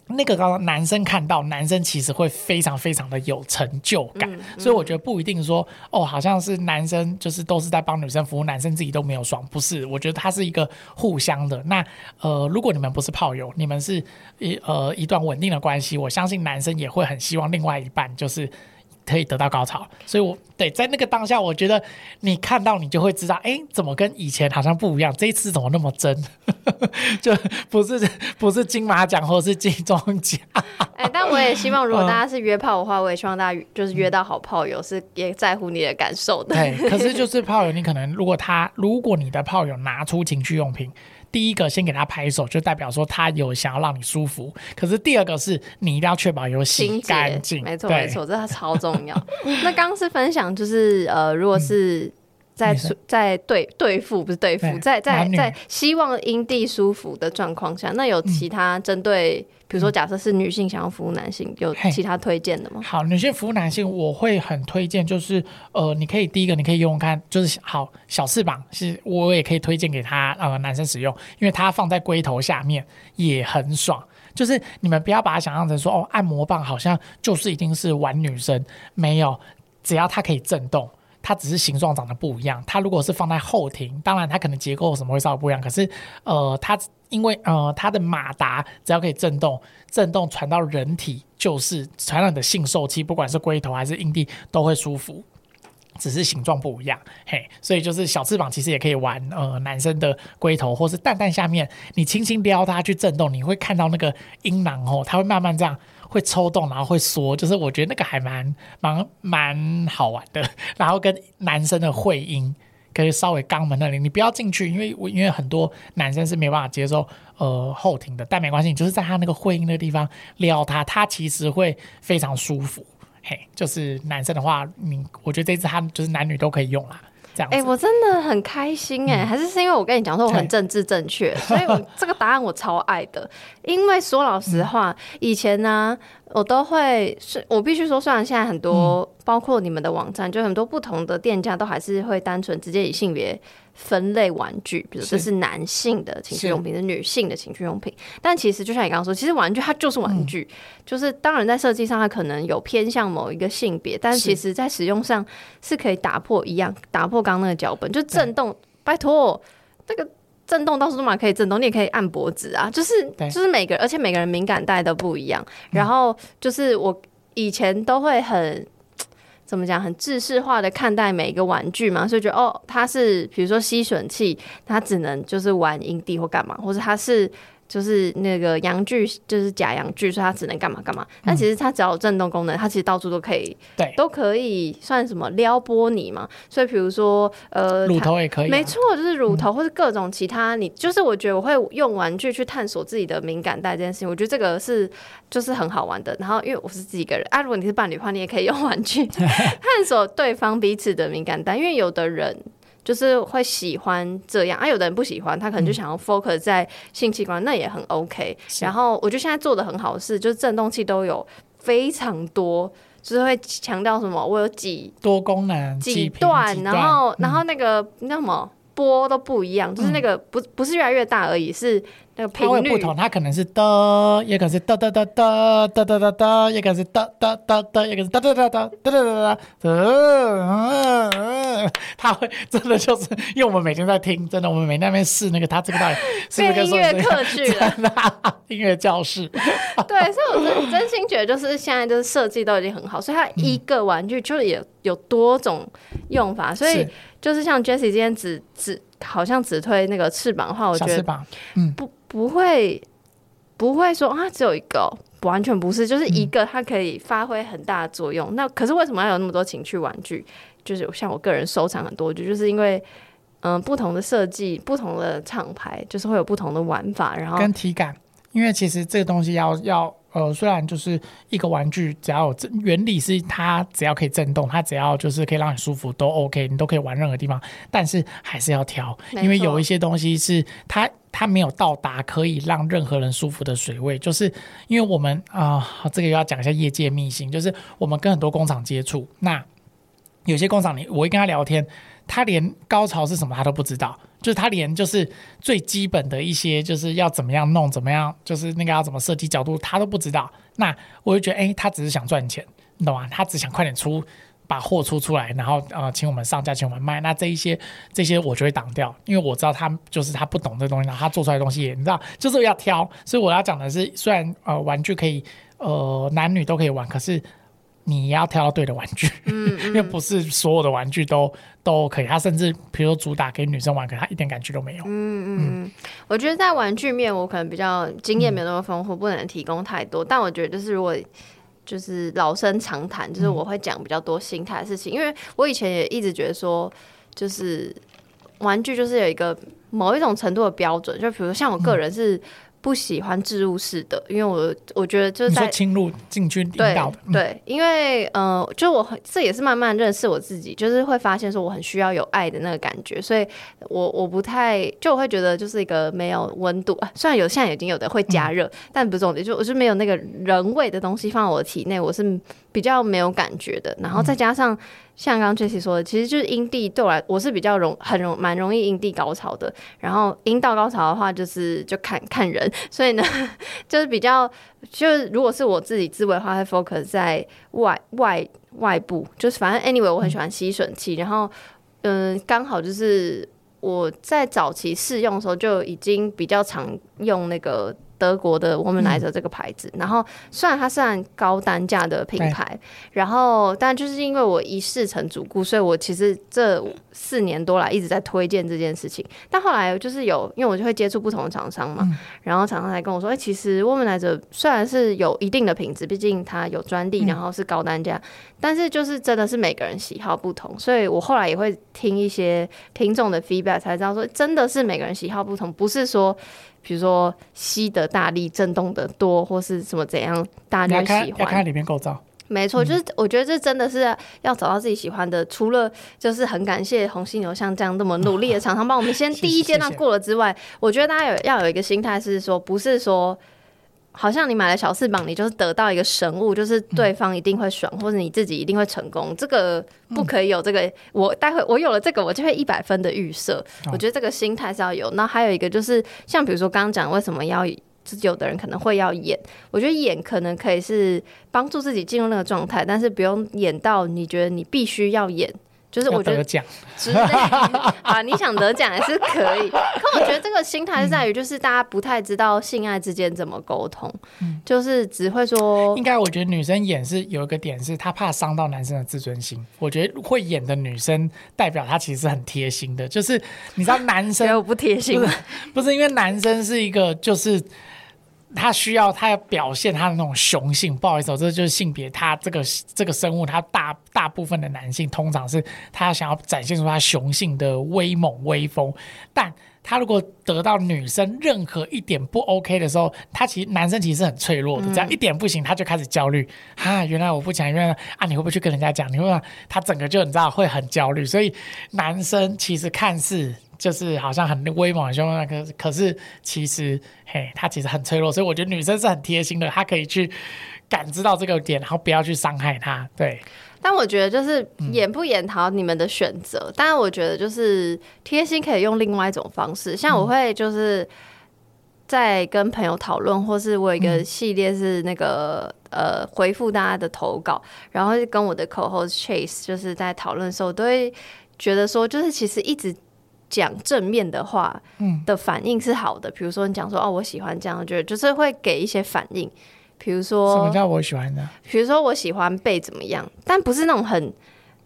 那个刚刚男生看到，男生其实会非常非常的有成就感，嗯嗯、所以我觉得不一定说哦，好像是男生就是都是在帮女生服务，男生自己都没有爽，不是，我觉得它是一个互相的。那呃，如果你们不是炮友，你们是一呃一段稳定的关系，我相信男生也会很希望另外一半就是。可以得到高潮，所以我对在那个当下，我觉得你看到你就会知道，哎，怎么跟以前好像不一样？这一次怎么那么真？就不是不是金马奖或者是金钟奖。哎，但我也希望，如果大家是约炮的话，我也希望大家就是约到好炮友，是也在乎你的感受的。对，可是就是炮友，你可能如果他如果你的炮友拿出情趣用品。第一个先给他拍手，就代表说他有想要让你舒服。可是第二个是你一定要确保有洗干净，没错没错，这超重要。那刚刚是分享，就是呃，如果是。在在对对付不是对付，在在在希望阴蒂舒服的状况下，那有其他针对，嗯、比如说假设是女性想要服务男性，有其他推荐的吗？好，女性服务男性，我会很推荐，就是呃，你可以第一个你可以用用看，就是好小翅膀，是我也可以推荐给他呃男生使用，因为它放在龟头下面也很爽。就是你们不要把它想象成说哦，按摩棒好像就是一定是玩女生，没有，只要它可以震动。它只是形状长得不一样。它如果是放在后庭，当然它可能结构什么会稍微不一样。可是，呃，它因为呃它的马达只要可以震动，震动传到人体就是传染的性受器，不管是龟头还是阴蒂都会舒服，只是形状不一样。嘿，所以就是小翅膀其实也可以玩。呃，男生的龟头或是蛋蛋下面，你轻轻撩它去震动，你会看到那个阴囊哦，它会慢慢这样。会抽动，然后会缩，就是我觉得那个还蛮蛮蛮好玩的。然后跟男生的会阴，可以稍微肛门那里，你不要进去，因为我因为很多男生是没办法接受呃后庭的，但没关系，你就是在他那个会阴的地方撩他，他其实会非常舒服。嘿，就是男生的话，你我觉得这次他就是男女都可以用啦。哎、欸，我真的很开心哎、欸，嗯、还是是因为我跟你讲说我很政治正确，所以我这个答案我超爱的。因为说老实话，嗯、以前呢，我都会是，我必须说，虽然现在很多，嗯、包括你们的网站，就很多不同的店家都还是会单纯直接以性别。分类玩具，比如这是男性的情趣用品，是，是女性的情趣用品。但其实就像你刚刚说，其实玩具它就是玩具，嗯、就是当然在设计上它可能有偏向某一个性别，但其实在使用上是可以打破一样，打破刚刚那个脚本，就震动。拜托，那个震动到处都嘛可以震动，你也可以按脖子啊，就是就是每个人，而且每个人敏感带都不一样。然后就是我以前都会很。怎么讲？很制式化的看待每一个玩具嘛，所以觉得哦，它是比如说吸吮器，它只能就是玩营地或干嘛，或者它是。就是那个阳具，就是假阳具，所以它只能干嘛干嘛。但其实它只要有震动功能，它其实到处都可以，对，都可以算什么撩拨你嘛。所以比如说，呃，乳头也可以，没错，就是乳头或者各种其他你，你、嗯、就是我觉得我会用玩具去探索自己的敏感带这件事情，我觉得这个是就是很好玩的。然后因为我是自己一个人啊，如果你是伴侣的话，你也可以用玩具 探索对方彼此的敏感带，因为有的人。就是会喜欢这样。啊，有的人不喜欢，他可能就想要 focus 在性器官，嗯、那也很 OK。然后我觉得现在做的很好的是，就是震动器都有非常多，就是会强调什么，我有几多功能几段，几段。然后、嗯、然后那个那什么波都不一样，就是那个不不是越来越大而已，是。那个频率不同，它可能是的，也可能是哒哒哒哒哒哒哒哒，也可能是哒哒哒哒，也可能是哒哒哒哒哒哒哒哒哒。它会真的就是，因为我们每天在听，真的，我们每天那边试那个，它这个到底 是不是音乐课去了？音乐教室。对，所以我真真心觉得，就是现在就是设计都已经很好，所以它一个玩具就是也有多种用法，所以就是像 Jessie 今天只只好像只推那个翅膀的话，我觉得嗯不。不会，不会说啊，只有一个，完全不是，就是一个，它可以发挥很大的作用。嗯、那可是为什么要有那么多情趣玩具？就是像我个人收藏很多，就就是因为，嗯、呃，不同的设计，不同的厂牌，就是会有不同的玩法，然后跟体感。因为其实这个东西要要。呃，虽然就是一个玩具，只要有原理是它只要可以震动，它只要就是可以让你舒服都 OK，你都可以玩任何地方。但是还是要挑，因为有一些东西是它它没有到达可以让任何人舒服的水位。就是因为我们啊、这个要讲一下业界秘辛，就是我们跟很多工厂接触，那有些工厂你我一跟他聊天，他连高潮是什么他都不知道。就是他连就是最基本的一些就是要怎么样弄，怎么样就是那个要怎么设计角度，他都不知道。那我就觉得，哎，他只是想赚钱，你懂吗？他只想快点出。把货出出来，然后呃，请我们上架，请我们卖。那这一些这些我就会挡掉，因为我知道他就是他不懂这东西，然后他做出来的东西也你知道，就是要挑。所以我要讲的是，虽然呃玩具可以呃男女都可以玩，可是你要挑到对的玩具，嗯嗯因为不是所有的玩具都都可以。他甚至比如说主打给女生玩，可他一点感觉都没有。嗯嗯嗯，我觉得在玩具面，我可能比较经验没有那么丰富，嗯、不能提供太多。但我觉得就是如果。就是老生常谈，就是我会讲比较多心态的事情，嗯、因为我以前也一直觉得说，就是玩具就是有一个某一种程度的标准，就比如像我个人是。嗯不喜欢置入式的，因为我我觉得就是在侵入进去引导的，对，对，因为呃，就我这也是慢慢认识我自己，就是会发现说我很需要有爱的那个感觉，所以我我不太就我会觉得就是一个没有温度，虽然有现在已经有的会加热，嗯、但不是重点，就我是没有那个人味的东西放在我的体内，我是比较没有感觉的，然后再加上。嗯像刚刚 Jessie 说的，其实就是阴蒂对我来，我是比较容很容蛮容易阴蒂高潮的。然后阴道高潮的话，就是就看看人，所以呢，就是比较就是如果是我自己自慰的话，会 focus 在外外外部，就是反正 anyway 我很喜欢吸吮器，然后嗯，刚好就是我在早期试用的时候就已经比较常用那个。德国的 Womanizer 这个牌子，嗯、然后虽然它算高单价的品牌，然后但就是因为我一试成主顾，所以我其实这四年多来一直在推荐这件事情。但后来就是有，因为我就会接触不同的厂商嘛，嗯、然后厂商才跟我说，哎、欸，其实 Womanizer 虽然是有一定的品质，毕竟它有专利，然后是高单价，嗯、但是就是真的是每个人喜好不同，所以我后来也会听一些听众的 feedback，才知道说真的是每个人喜好不同，不是说。比如说吸的大力、震动的多，或是什么怎样，大家喜欢。要看里面构造。没错，就是我觉得这真的是要找到自己喜欢的。嗯、除了就是很感谢红犀牛像这样那么努力的厂商帮我们先第一阶段过了之外，我觉得大家有要有一个心态是说，不是说。好像你买了小翅膀，你就是得到一个神物，就是对方一定会爽，嗯、或者你自己一定会成功。这个不可以有这个，嗯、我待会我有了这个，我就会一百分的预设。哦、我觉得这个心态是要有。那还有一个就是，像比如说刚刚讲为什么要，就是有的人可能会要演，我觉得演可能可以是帮助自己进入那个状态，但是不用演到你觉得你必须要演。就是我觉得奖之类 啊，你想得奖还是可以。可我觉得这个心态是在于，就是大家不太知道性爱之间怎么沟通，嗯、就是只会说。应该我觉得女生演是有一个点，是她怕伤到男生的自尊心。我觉得会演的女生代表她其实很贴心的，就是你知道男生 我不贴心不是，不是因为男生是一个就是。他需要他要表现他的那种雄性，不好意思，这就是性别。他这个这个生物，他大大部分的男性通常是他想要展现出他雄性的威猛威风。但他如果得到女生任何一点不 OK 的时候，他其实男生其实是很脆弱的，只要一点不行，他就开始焦虑。啊，原来我不讲，原来啊，你会不会去跟人家讲？你会不会他整个就你知道会很焦虑。所以男生其实看似。就是好像很威猛、很凶那个，可是其实嘿，他其实很脆弱，所以我觉得女生是很贴心的，她可以去感知到这个点，然后不要去伤害他。对，但我觉得就是演不演讨你们的选择，嗯、但是我觉得就是贴心可以用另外一种方式，像我会就是在跟朋友讨论，或是我有一个系列是那个、嗯、呃回复大家的投稿，然后跟我的 co-host Chase 就是在讨论的时候，都会觉得说，就是其实一直。讲正面的话，嗯的反应是好的。比如说，你讲说哦，我喜欢这样，我觉得就是会给一些反应。比如说，什么叫我喜欢的？比如说，我喜欢被怎么样，但不是那种很，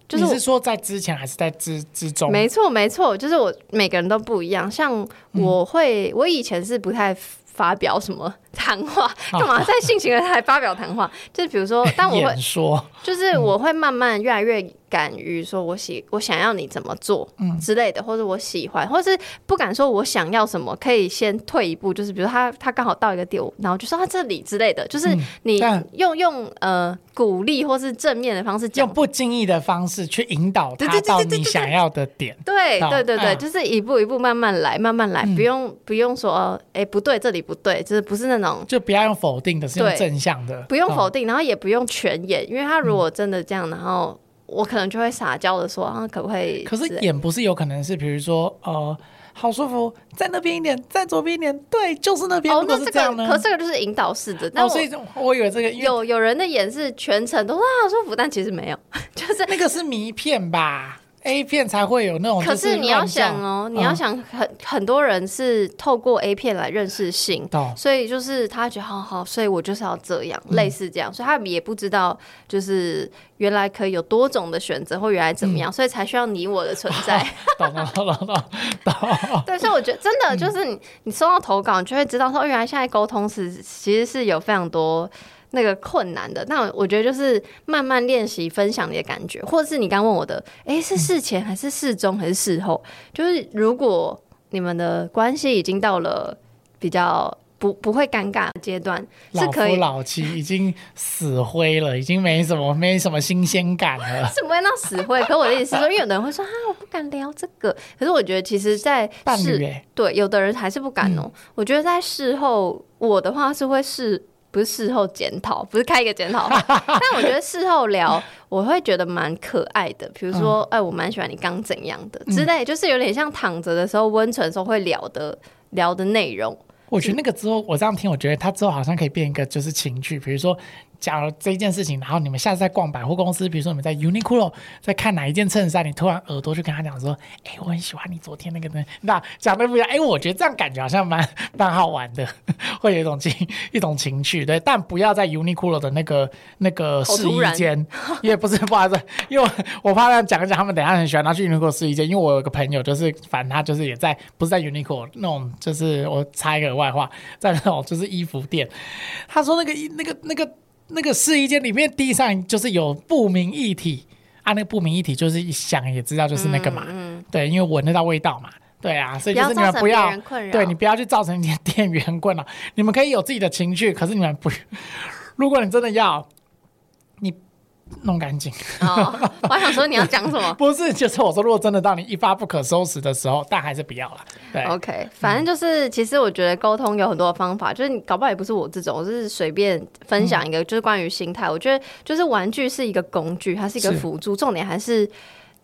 就是你是说在之前还是在之之中？没错，没错，就是我每个人都不一样。像我会，嗯、我以前是不太发表什么谈话，干嘛在性情的还发表谈话？哦、就是比如说，但我会说，就是我会慢慢越来越。敢于说我喜我想要你怎么做，嗯之类的，或者我喜欢，或是不敢说我想要什么，可以先退一步，就是比如他他刚好到一个点，然后就说他这里之类的，就是你用用呃鼓励或是正面的方式，用不经意的方式去引导他到你想要的点。对对对对，就是一步一步慢慢来，慢慢来，不用不用说哎不对，这里不对，就是不是那种就不要用否定的，是用正向的，不用否定，然后也不用全演，因为他如果真的这样，然后。我可能就会撒娇的说啊，可不可以？可是演不是有可能是，比如说呃。好舒服，在那边一点，在左边一点，对，就是那边。哦，那这个，可这个就是引导式的。那我、哦、所以我以为这个有有人的演是全程都哇好舒服，但其实没有，就是那个是迷片吧。A 片才会有那种，可是你要想哦，你要想很、嗯、很多人是透过 A 片来认识性，哦、所以就是他觉得好好，所以我就是要这样，嗯、类似这样，所以他也不知道就是原来可以有多种的选择，或原来怎么样，嗯、所以才需要你我的存在。懂了懂了懂所以我觉得真的就是你，你收到投稿，你就会知道说，原来现在沟通是其实是有非常多。那个困难的，那我觉得就是慢慢练习分享你的感觉，或者是你刚问我的，哎，是事前还是事中还是事后？就是如果你们的关系已经到了比较不不会尴尬的阶段，是可以老夫老妻已经死灰了，已经没什么没什么新鲜感了，是不会闹死灰。可我的意思是说，因为有的人会说啊，我不敢聊这个。可是我觉得其实，在事对有的人还是不敢哦。嗯、我觉得在事后，我的话是会试。不是事后检讨，不是开一个检讨，但我觉得事后聊，我会觉得蛮可爱的。比如说，哎、嗯欸，我蛮喜欢你刚怎样的之类，就是有点像躺着的时候温存时候会聊的聊的内容。我觉得那个之后，我这样听，我觉得他之后好像可以变一个就是情趣，比如说。讲了这一件事情，然后你们下次在逛百货公司，比如说你们在 Uniqlo 在看哪一件衬衫，你突然耳朵就跟他讲说：“哎，我很喜欢你昨天那个呢。”那讲的不一样，哎，我觉得这样感觉好像蛮蛮好玩的，会有一种情一种情趣，对。但不要在 Uniqlo 的那个那个试衣间，因为不是不好意思，因为我怕他讲一讲，他们等下很喜欢拿去 Uniqlo 试衣间，因为我有个朋友就是，反正他就是也在不是在 Uniqlo 那种，就是我插一个外话，在那种就是衣服店，他说那个那个那个。那个那个试衣间里面地上就是有不明液体啊，那个不明液体就是一想也知道就是那个嘛，嗯嗯、对，因为闻得到味道嘛，对啊，所以就是你们不要，不要对你不要去造成你的店员困扰，你们可以有自己的情绪，可是你们不，如果你真的要。弄干净。哦，我还想说你要讲什么？不是，就是我说，如果真的到你一发不可收拾的时候，但还是不要了。对，OK，反正就是，其实我觉得沟通有很多方法，就是你搞不好也不是我这种，我是随便分享一个，就是关于心态。嗯、我觉得就是玩具是一个工具，它是一个辅助，重点还是。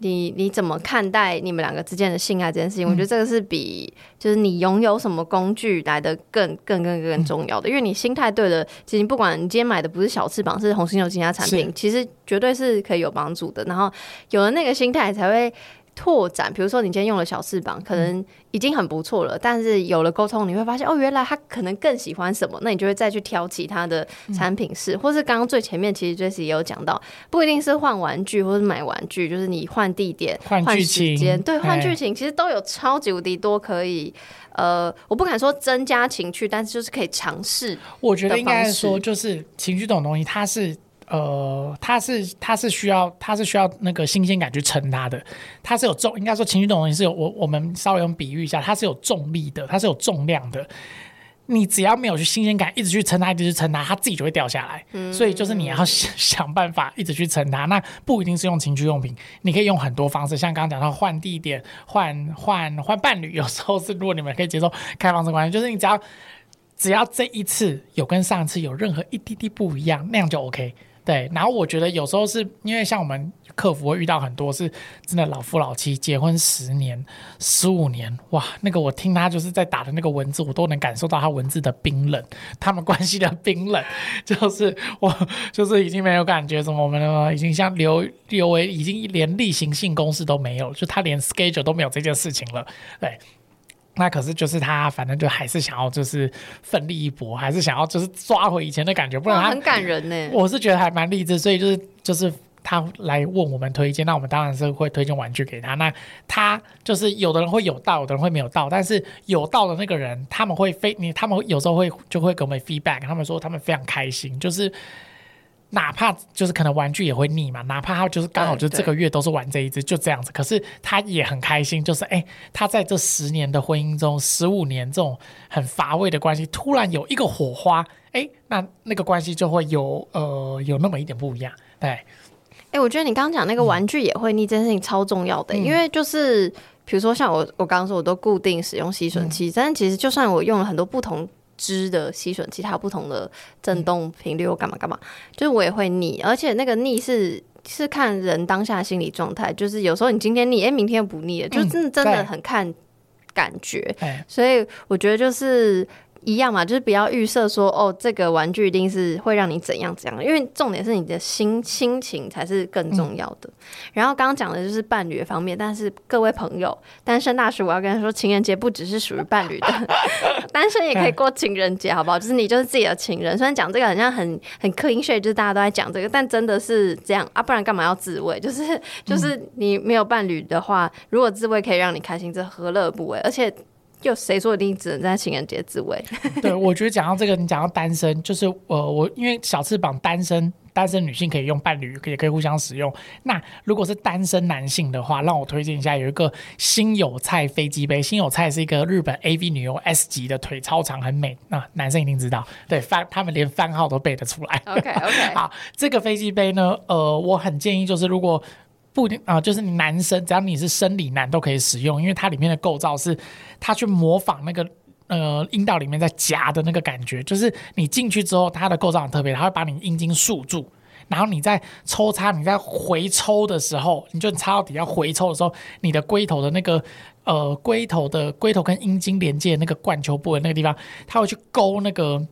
你你怎么看待你们两个之间的性爱这件事情？嗯、我觉得这个是比就是你拥有什么工具来的更更更更重要的，嗯、因为你心态对了，其实不管你今天买的不是小翅膀，是红心牛其他产品，其实绝对是可以有帮助的。然后有了那个心态，才会。拓展，比如说你今天用了小翅膀，可能已经很不错了。嗯、但是有了沟通，你会发现哦，原来他可能更喜欢什么，那你就会再去挑其他的产品试，嗯、或是刚刚最前面其实 Jessie 也有讲到，不一定是换玩具或是买玩具，就是你换地点、换时间，对，换剧情，其实都有超级无敌多可以。呃，我不敢说增加情趣，但是就是可以尝试。我觉得应该说，就是情趣这种东西，它是。呃，它是它是需要它是需要那个新鲜感去撑它的，它是有重，应该说情绪这种东西是有我我们稍微用比喻一下，它是有重力的，它是有重量的。你只要没有去新鲜感，一直去撑它，一直去撑它，它自己就会掉下来。嗯、所以就是你要想想办法一直去撑它。那不一定是用情趣用品，你可以用很多方式，像刚刚讲到换地点、换换换伴侣，有时候是如果你们可以接受开放式关系，就是你只要只要这一次有跟上次有任何一滴滴不一样，那样就 OK。对，然后我觉得有时候是因为像我们客服会遇到很多是真的老夫老妻，结婚十年、十五年，哇，那个我听他就是在打的那个文字，我都能感受到他文字的冰冷，他们关系的冰冷，就是我 就是已经没有感觉什么，我们已经像刘刘维已经连例行性公事都没有，就他连 schedule 都没有这件事情了，对。那可是就是他，反正就还是想要就是奋力一搏，还是想要就是抓回以前的感觉，不然他很感人呢。我是觉得还蛮励志，所以就是就是他来问我们推荐，那我们当然是会推荐玩具给他。那他就是有的人会有到，有的人会没有到，但是有到的那个人，他们会非你，他们有时候会就会给我们 feedback，他们说他们非常开心，就是。哪怕就是可能玩具也会腻嘛，哪怕他就是刚好就这个月都是玩这一只，就这样子。可是他也很开心，就是哎、欸，他在这十年的婚姻中，十五年这种很乏味的关系，突然有一个火花，哎、欸，那那个关系就会有呃有那么一点不一样。对，哎、欸，我觉得你刚刚讲那个玩具也会腻这件事情超重要的，嗯、因为就是比如说像我我刚刚说我都固定使用吸吮器，嗯、但其实就算我用了很多不同。支的吸吮器，它有不同的震动频率，或干嘛干嘛，就是我也会腻，而且那个腻是是看人当下心理状态，就是有时候你今天腻，哎、欸，明天又不腻了，就真的真的很看感觉。嗯、所以我觉得就是。一样嘛，就是不要预设说哦，这个玩具一定是会让你怎样怎样，因为重点是你的心心情才是更重要的。嗯、然后刚刚讲的就是伴侣的方面，但是各位朋友，单身大叔，我要跟他说，情人节不只是属于伴侣的，单身也可以过情人节，好不好？就是你就是自己的情人。虽然讲这个好像很很 cliche，就是大家都在讲这个，但真的是这样啊，不然干嘛要自慰？就是就是你没有伴侣的话，如果自慰可以让你开心，这何乐不为？而且。就谁说一定只能在情人节自慰？对，我觉得讲到这个，你讲到单身，就是呃，我因为小翅膀单身，单身女性可以用伴侣，也可以互相使用。那如果是单身男性的话，让我推荐一下，有一个新友菜飞机杯。新友菜是一个日本 AV 女优 S 级的，腿超长，很美。那、呃、男生一定知道，对番他们连番号都背得出来。OK OK，好，这个飞机杯呢，呃，我很建议就是如果。不一定啊，就是男生，只要你是生理男都可以使用，因为它里面的构造是它去模仿那个呃阴道里面在夹的那个感觉，就是你进去之后，它的构造很特别，它会把你阴茎束住，然后你在抽插、你在回抽的时候，你就插到底要回抽的时候，你的龟头的那个呃龟头的龟头跟阴茎连接的那个冠球部的那个地方，它会去勾那个。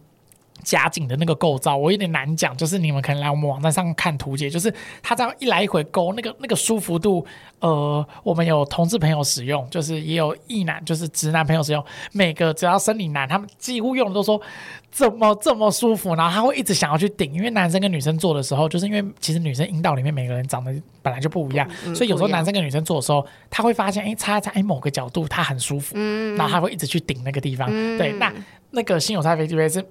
夹紧的那个构造，我有点难讲，就是你们可能来我们网站上看图解，就是它这样一来一回勾，那个那个舒服度，呃，我们有同志朋友使用，就是也有异男，就是直男朋友使用，每个只要生理男，他们几乎用的都说怎么这么舒服，然后他会一直想要去顶，因为男生跟女生做的时候，就是因为其实女生阴道里面每个人长得本来就不一样，嗯、所以有时候男生跟女生做的时候，他会发现，哎，插一插，哎，某个角度他很舒服，嗯、然后他会一直去顶那个地方，嗯、对，那那个新有菜飞机杯是。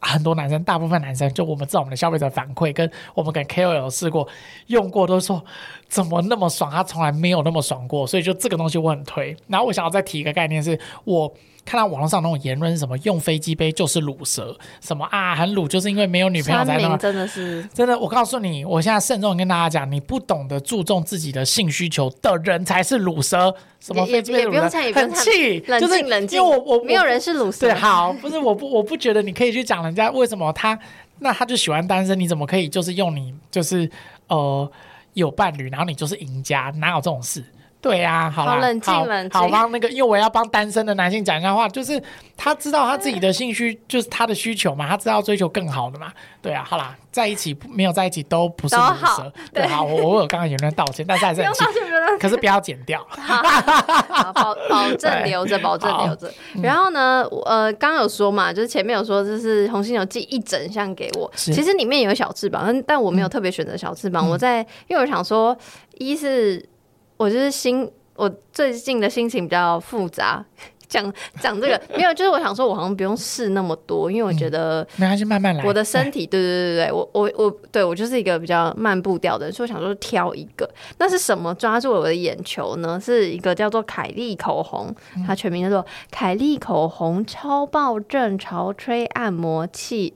很多男生，大部分男生，就我们知道我们的消费者反馈，跟我们跟 KOL 试过用过，都说怎么那么爽，他从来没有那么爽过，所以就这个东西我很推。然后我想要再提一个概念是，我。看到网络上那种言论是什么，用飞机杯就是卤蛇，什么啊很卤，就是因为没有女朋友才那么真的是真的。我告诉你，我现在慎重跟大家讲，你不懂得注重自己的性需求的人才是卤蛇。什么飞机杯卤蛇？很气，就是冷静。因为我我没有人是卤蛇。对，好，不是我不我不觉得你可以去讲人家为什么他那他就喜欢单身，你怎么可以就是用你就是呃有伴侣，然后你就是赢家，哪有这种事？对呀、啊，好啦，好冷静，冷静，好帮那个，因为我要帮单身的男性讲一下话，就是他知道他自己的性需，就是他的需求嘛，他知道追求更好的嘛。对啊，好啦，在一起没有在一起都不是鲁蛇。对，好，我我有刚刚有人道歉，但是还是很气，可是不要剪掉，好保保证留着，保证留着。然后呢，呃，刚刚有说嘛，就是前面有说，就是红心有寄一整箱给我，其实里面有小翅膀，但但我没有特别选择小翅膀，我在因为我想说，一是。我就是心，我最近的心情比较复杂。讲讲这个 没有，就是我想说，我好像不用试那么多，因为我觉得没关系，慢慢来。我的身体，对对对对对，我我我，对我就是一个比较慢步调的人，所以我想说挑一个。那是什么抓住了我的眼球呢？是一个叫做凯利口红，它全名叫做凯利口红超爆正潮吹按摩器。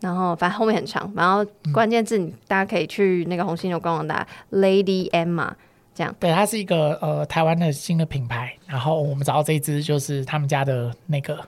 然后反正后面很长，然后关键字你大家可以去那个红犀牛官网打 Lady Emma。这样，对，它是一个呃台湾的新的品牌，然后我们找到这一支就是他们家的那个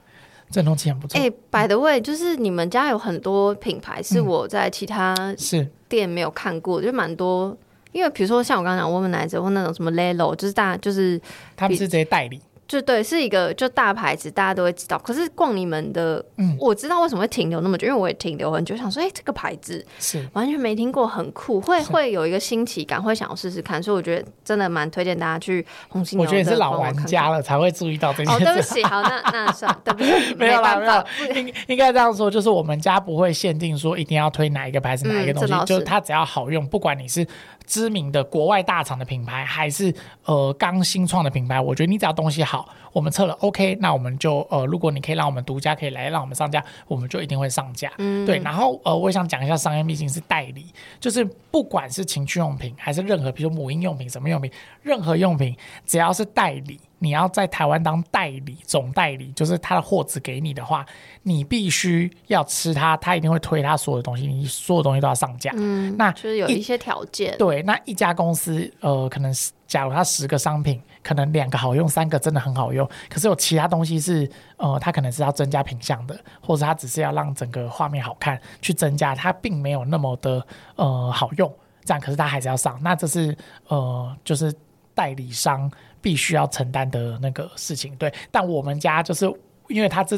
震动器很不错。哎、欸、，by the way，就是你们家有很多品牌是我在其他是店没有看过，嗯、就蛮多。因为比如说像我刚刚讲 Womanizer 或那种什么 Lelo，就是大就是他们是这些代理。就对，是一个就大牌子，大家都会知道。可是逛你们的，嗯，我知道为什么会停留那么久，因为我也停留很久，想说，哎、欸，这个牌子是完全没听过，很酷，会是会有一个新奇感，会想要试试看。所以我觉得真的蛮推荐大家去红犀牛。我觉得是老玩家了才会注意到这些。哦，对不起，好，那 那算了，对不起，没有啦，没有。应应该这样说，就是我们家不会限定说一定要推哪一个牌子，哪一个东西，嗯、就是它只要好用，不管你是。知名的国外大厂的品牌，还是呃刚新创的品牌，我觉得你只要东西好，我们测了 OK，那我们就呃，如果你可以让我们独家可以来让我们上架，我们就一定会上架。嗯，对。然后呃，我也想讲一下商业秘境是代理，就是不管是情趣用品还是任何，比如母婴用品、什么用品，任何用品只要是代理。你要在台湾当代理、总代理，就是他的货只给你的话，你必须要吃它，他一定会推他所有的东西，你所有东西都要上架。嗯，那就是有一些条件。对，那一家公司，呃，可能是假如他十个商品，可能两个好用，三个真的很好用，可是有其他东西是，呃，他可能是要增加品相的，或者他只是要让整个画面好看去增加，它并没有那么的呃好用。这样，可是他还是要上，那这是呃，就是代理商必须要承担的那个事情，对。但我们家就是因为他这。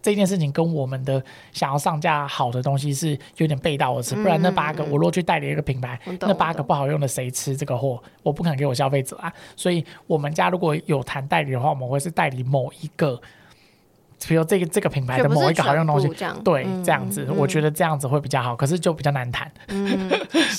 这件事情跟我们的想要上架好的东西是有点背道而驰，不然那八个我若去代理一个品牌，那八个不好用的谁吃这个货？我不可能给我消费者啊。所以我们家如果有谈代理的话，我们会是代理某一个。比如这个这个品牌的某一个好用东西，对，这样子，我觉得这样子会比较好，可是就比较难谈。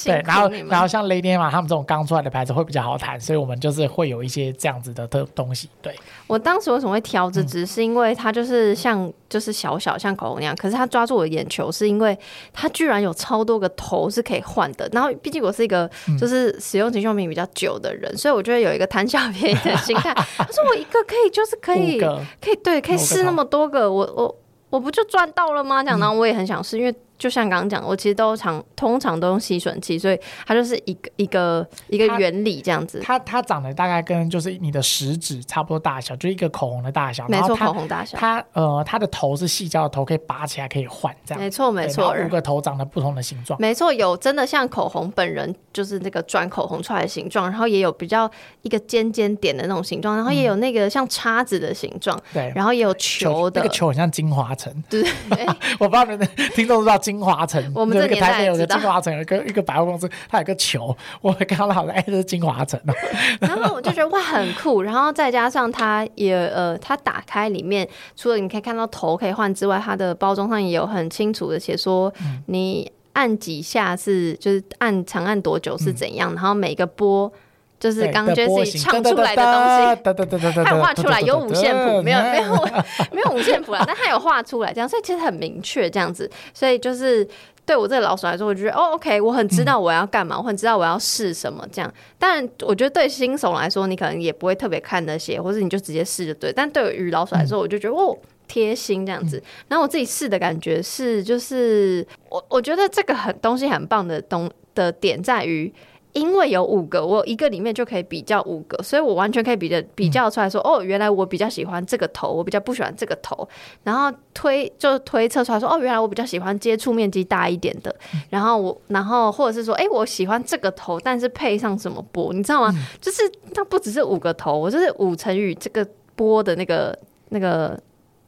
对，然后然后像雷电嘛，他们这种刚出来的牌子会比较好谈，所以我们就是会有一些这样子的特东西。对，我当时为什么会挑这支，是因为它就是像就是小小像口红那样，可是它抓住我的眼球，是因为它居然有超多个头是可以换的。然后毕竟我是一个就是使用情趣用品比较久的人，所以我觉得有一个贪小便宜的心态。他说我一个可以就是可以可以对可以试那么多个，我我我不就赚到了吗？这样，然后我也很想试，因为。就像刚刚讲，我其实都常通常都用吸吮器，所以它就是一个一个一个原理这样子。它它长得大概跟就是你的食指差不多大小，就一个口红的大小。没错，口红大小。它呃，它的头是细胶的头，可以拔起来，可以换这样。没错没错。五个头长得不同的形状。没错，有真的像口红本人就是那个转口红出来的形状，然后也有比较一个尖尖点的那种形状，然后也有那个像叉子的形状。对、嗯。然后也有球的。那个球很像精华城。对。我不知道你们听众知道。金华城，我们这个台北有个金华城，有个一个百货公司，它有个球，我看到好像哎，这是金华城。然后我就觉得哇，很酷。然后再加上它也呃，它打开里面，除了你可以看到头可以换之外，它的包装上也有很清楚的写说，你按几下是就是按长按多久是怎样，然后每个波。就是刚 Jessie 唱出来的东西，他有画出来，有五线谱，没有没有 没有五线谱啦，但他有画出来，这样，所以其实很明确这样子，所以就是对我这个老手来说，我就觉得哦，OK，我很知道我要干嘛，我很知道我要试什么这样。当然，我觉得对新手来说，你可能也不会特别看那些，或者你就直接试就对。但对于老手来说，我就觉得哦，贴心这样子。然后我自己试的感觉是，就是我我觉得这个很东西很棒的东的点在于。因为有五个，我一个里面就可以比较五个，所以我完全可以比较比较出来说，哦，原来我比较喜欢这个头，我比较不喜欢这个头，然后推就推测出来说，哦，原来我比较喜欢接触面积大一点的，然后我然后或者是说，哎，我喜欢这个头，但是配上什么波，你知道吗？就是它不只是五个头，我就是五乘以这个波的那个那个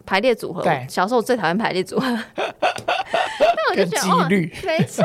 排列组合。对，小时候我最讨厌排列组合。但我就觉得哦，没错。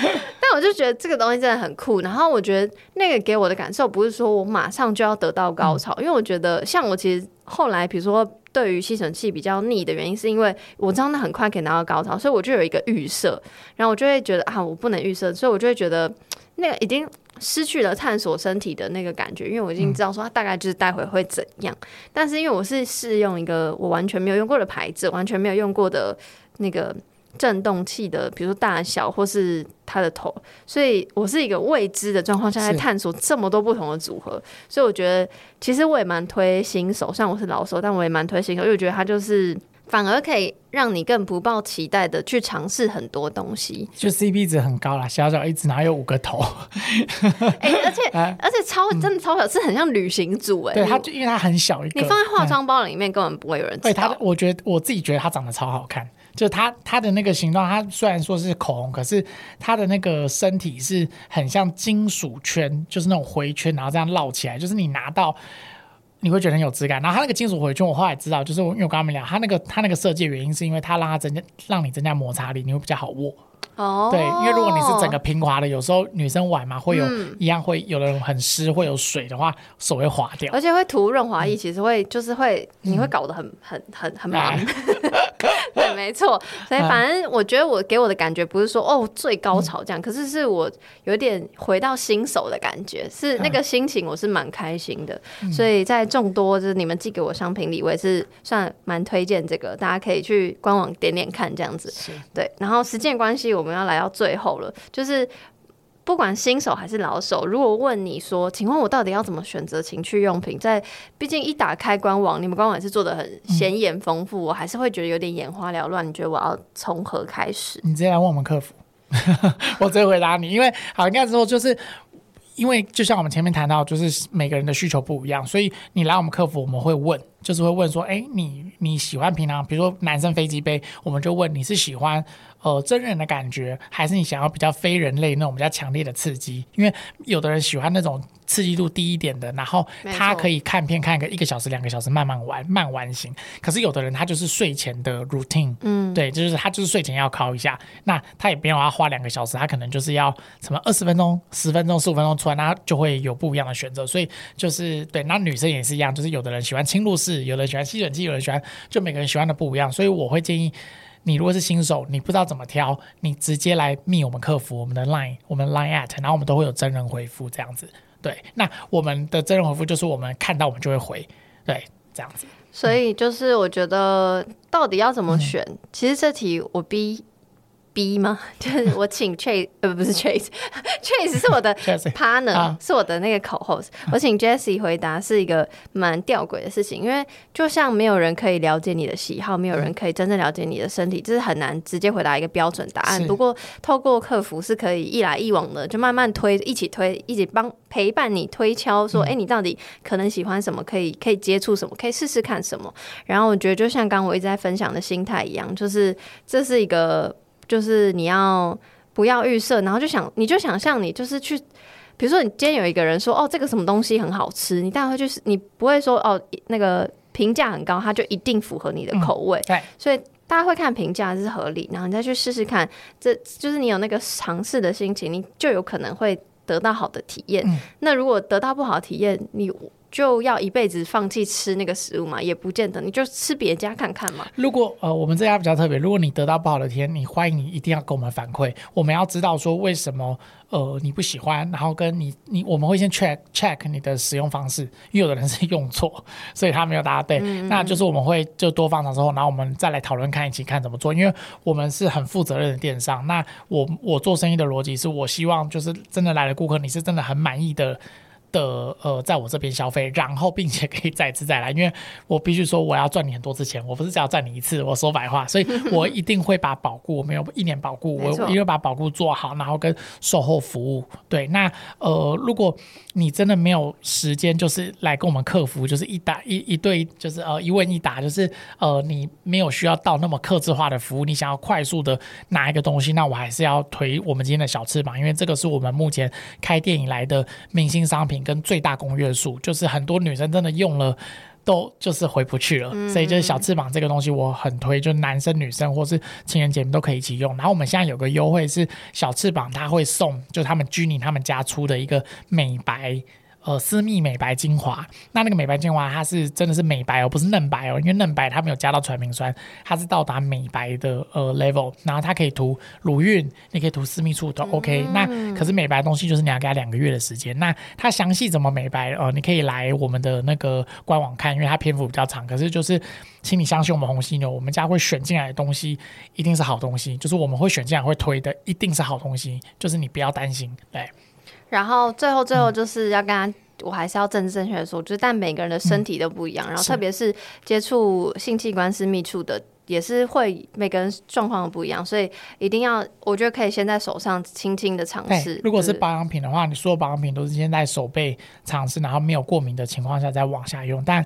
但我就觉得这个东西真的很酷。然后我觉得那个给我的感受不是说我马上就要得到高潮，嗯、因为我觉得像我其实后来，比如说对于吸尘器比较腻的原因，是因为我知道那很快可以拿到高潮，所以我就有一个预设。然后我就会觉得啊，我不能预设，所以我就会觉得那个已经失去了探索身体的那个感觉，因为我已经知道说它大概就是待会会怎样。嗯、但是因为我是试用一个我完全没有用过的牌子，完全没有用过的那个。震动器的，比如说大小或是它的头，所以我是一个未知的状况下在探索这么多不同的组合，所以我觉得其实我也蛮推新手，虽然我是老手，但我也蛮推新手，因为我觉得它就是反而可以让你更不抱期待的去尝试很多东西，就 CP 值很高啦，小小一只哪有五个头？哎、欸，而且、啊、而且超真的超小，是很像旅行组哎、欸，对它就因为它很小一个，你放在化妆包里面根本不会有人知道。对它，我觉得我自己觉得它长得超好看。就它它的那个形状，它虽然说是口红，可是它的那个身体是很像金属圈，就是那种回圈，然后这样绕起来，就是你拿到你会觉得很有质感。然后它那个金属回圈，我后来知道，就是我因为我跟他们聊，它那个它那个设计原因是因为它让它增加让你增加摩擦力，你会比较好握。哦，对，因为如果你是整个平滑的，有时候女生玩嘛，会有一样会有的人很湿，会有水的话，手会滑掉，而且会涂润滑液，其实会就是会你会搞得很很很很忙。对，没错，所以反正我觉得我给我的感觉不是说哦最高潮这样，可是是我有点回到新手的感觉，是那个心情我是蛮开心的。所以在众多就是你们寄给我商品里，我也是算蛮推荐这个，大家可以去官网点点看这样子。对，然后时间关系。我们要来到最后了，就是不管新手还是老手，如果问你说，请问我到底要怎么选择情趣用品？在毕竟一打开官网，你们官网也是做的很显眼丰富，我还是会觉得有点眼花缭乱。你觉得我要从何开始？你直接来问我们客服，我直接回答你。因为好，应该说就是。因为就像我们前面谈到，就是每个人的需求不一样，所以你来我们客服，我们会问，就是会问说，哎，你你喜欢平常，比如说男生飞机杯，我们就问你是喜欢呃真人的感觉，还是你想要比较非人类那种比较强烈的刺激？因为有的人喜欢那种。刺激度低一点的，然后他可以看片看个一个小时、两个小时，慢慢玩，慢玩型。可是有的人他就是睡前的 routine，嗯，对，就是他就是睡前要考一下，那他也不用要花两个小时，他可能就是要什么二十分钟、十分钟、十五分钟出来，那就会有不一样的选择。所以就是对，那女生也是一样，就是有的人喜欢侵入式，有的人喜欢吸吮器，有的人喜欢，就每个人喜欢的不一样。所以我会建议。你如果是新手，你不知道怎么挑，你直接来密我们客服，我们的 line，我们 line at，然后我们都会有真人回复这样子。对，那我们的真人回复就是我们看到我们就会回，对，这样子。所以就是我觉得到底要怎么选，嗯、其实这题我逼。B 吗？就是我请 Chase，呃，不是 Chase，Chase 是我的 partner，是我的那个 co-host。我请 Jessie 回答是一个蛮吊诡的事情，因为就像没有人可以了解你的喜好，没有人可以真正了解你的身体，这是很难直接回答一个标准答案。不过透过客服是可以一来一往的，就慢慢推，一起推，一起帮陪伴你推敲，说，哎，你到底可能喜欢什么？可以可以接触什么？可以试试看什么？然后我觉得就像刚刚我一直在分享的心态一样，就是这是一个。就是你要不要预设，然后就想，你就想象你就是去，比如说你今天有一个人说，哦，这个什么东西很好吃，你当然会去，你不会说，哦，那个评价很高，它就一定符合你的口味。对，所以大家会看评价是合理，然后你再去试试看，这就是你有那个尝试的心情，你就有可能会得到好的体验。那如果得到不好的体验，你。就要一辈子放弃吃那个食物嘛？也不见得，你就吃别家看看嘛。如果呃，我们这家比较特别，如果你得到不好的体验，你欢迎你一定要跟我们反馈。我们要知道说为什么呃你不喜欢，然后跟你你我们会先 check check 你的使用方式，因为有的人是用错，所以他没有答对。嗯、那就是我们会就多方尝之后，然后我们再来讨论看一起看怎么做，因为我们是很负责任的电商。那我我做生意的逻辑是我希望就是真的来的顾客，你是真的很满意的。的呃，在我这边消费，然后并且可以再次再来，因为我必须说我要赚你很多次钱，我不是只要赚你一次。我说白话，所以 我一定会把保固，我没有一年保固，我一定会把保固做好，然后跟售后服务。对，那呃，如果你真的没有时间，就是来跟我们客服，就是一打一一对，就是呃一问一答，就是呃你没有需要到那么克制化的服务，你想要快速的拿一个东西，那我还是要推我们今天的小翅膀，因为这个是我们目前开店以来的明星商品。跟最大公约数，就是很多女生真的用了都就是回不去了，嗯、所以就是小翅膀这个东西我很推，就男生女生或是情人节都可以一起用。然后我们现在有个优惠是小翅膀，它会送就他们居尼他们家出的一个美白。呃，私密美白精华，那那个美白精华它是真的是美白哦，不是嫩白哦，因为嫩白它没有加到传明酸，它是到达美白的呃 level，然后它可以涂乳晕，你可以涂私密处都 OK、嗯。那可是美白东西就是你要给它两个月的时间。那它详细怎么美白呃，你可以来我们的那个官网看，因为它篇幅比较长。可是就是，请你相信我们红犀牛，我们家会选进来的东西一定是好东西，就是我们会选进来会推的一定是好东西，就是你不要担心，对。然后最后最后就是要跟他，嗯、我还是要正正确的说，就是但每个人的身体都不一样，嗯、然后特别是接触性器官私密处的，也是会每个人状况都不一样，所以一定要，我觉得可以先在手上轻轻的尝试。如果是保养品的话，你所有保养品都是先在手背尝试，然后没有过敏的情况下再往下用，但。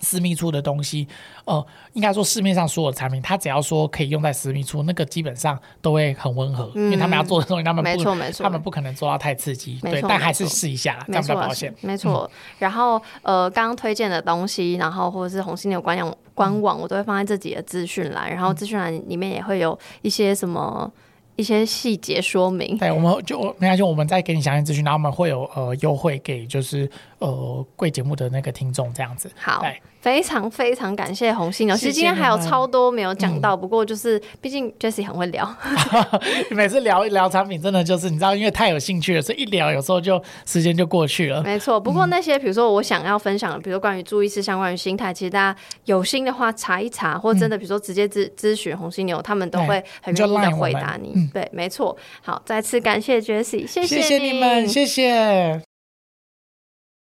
私密处的东西，呃，应该说市面上所有的产品，它只要说可以用在私密处，那个基本上都会很温和，嗯、因为他们要做的东西，他们不，没错没错，他们不可能做到太刺激，对，但还是试一下，这样比较保险。没错，嗯、然后呃，刚刚推荐的东西，然后或者是红犀牛官网官网，我都会放在自己的资讯栏，然后资讯栏里面也会有一些什么。一些细节说明，对，我们就没关系，我们再给你详细资讯，然后我们会有呃优惠给就是呃贵节目的那个听众这样子。好，非常非常感谢红犀牛，其实今天还有超多没有讲到，嗯、不过就是毕竟 Jessie 很会聊，每次聊一聊产品真的就是你知道，因为太有兴趣了，所以一聊有时候就时间就过去了。没错，不过那些比如说我想要分享的，比如说关于注意事项、关于心态，其实大家有心的话查一查，或真的比如说直接咨咨询红犀牛，他们都会很愿意的回答你。对，没错。好，再次感谢 Jessie，谢谢你们，谢谢。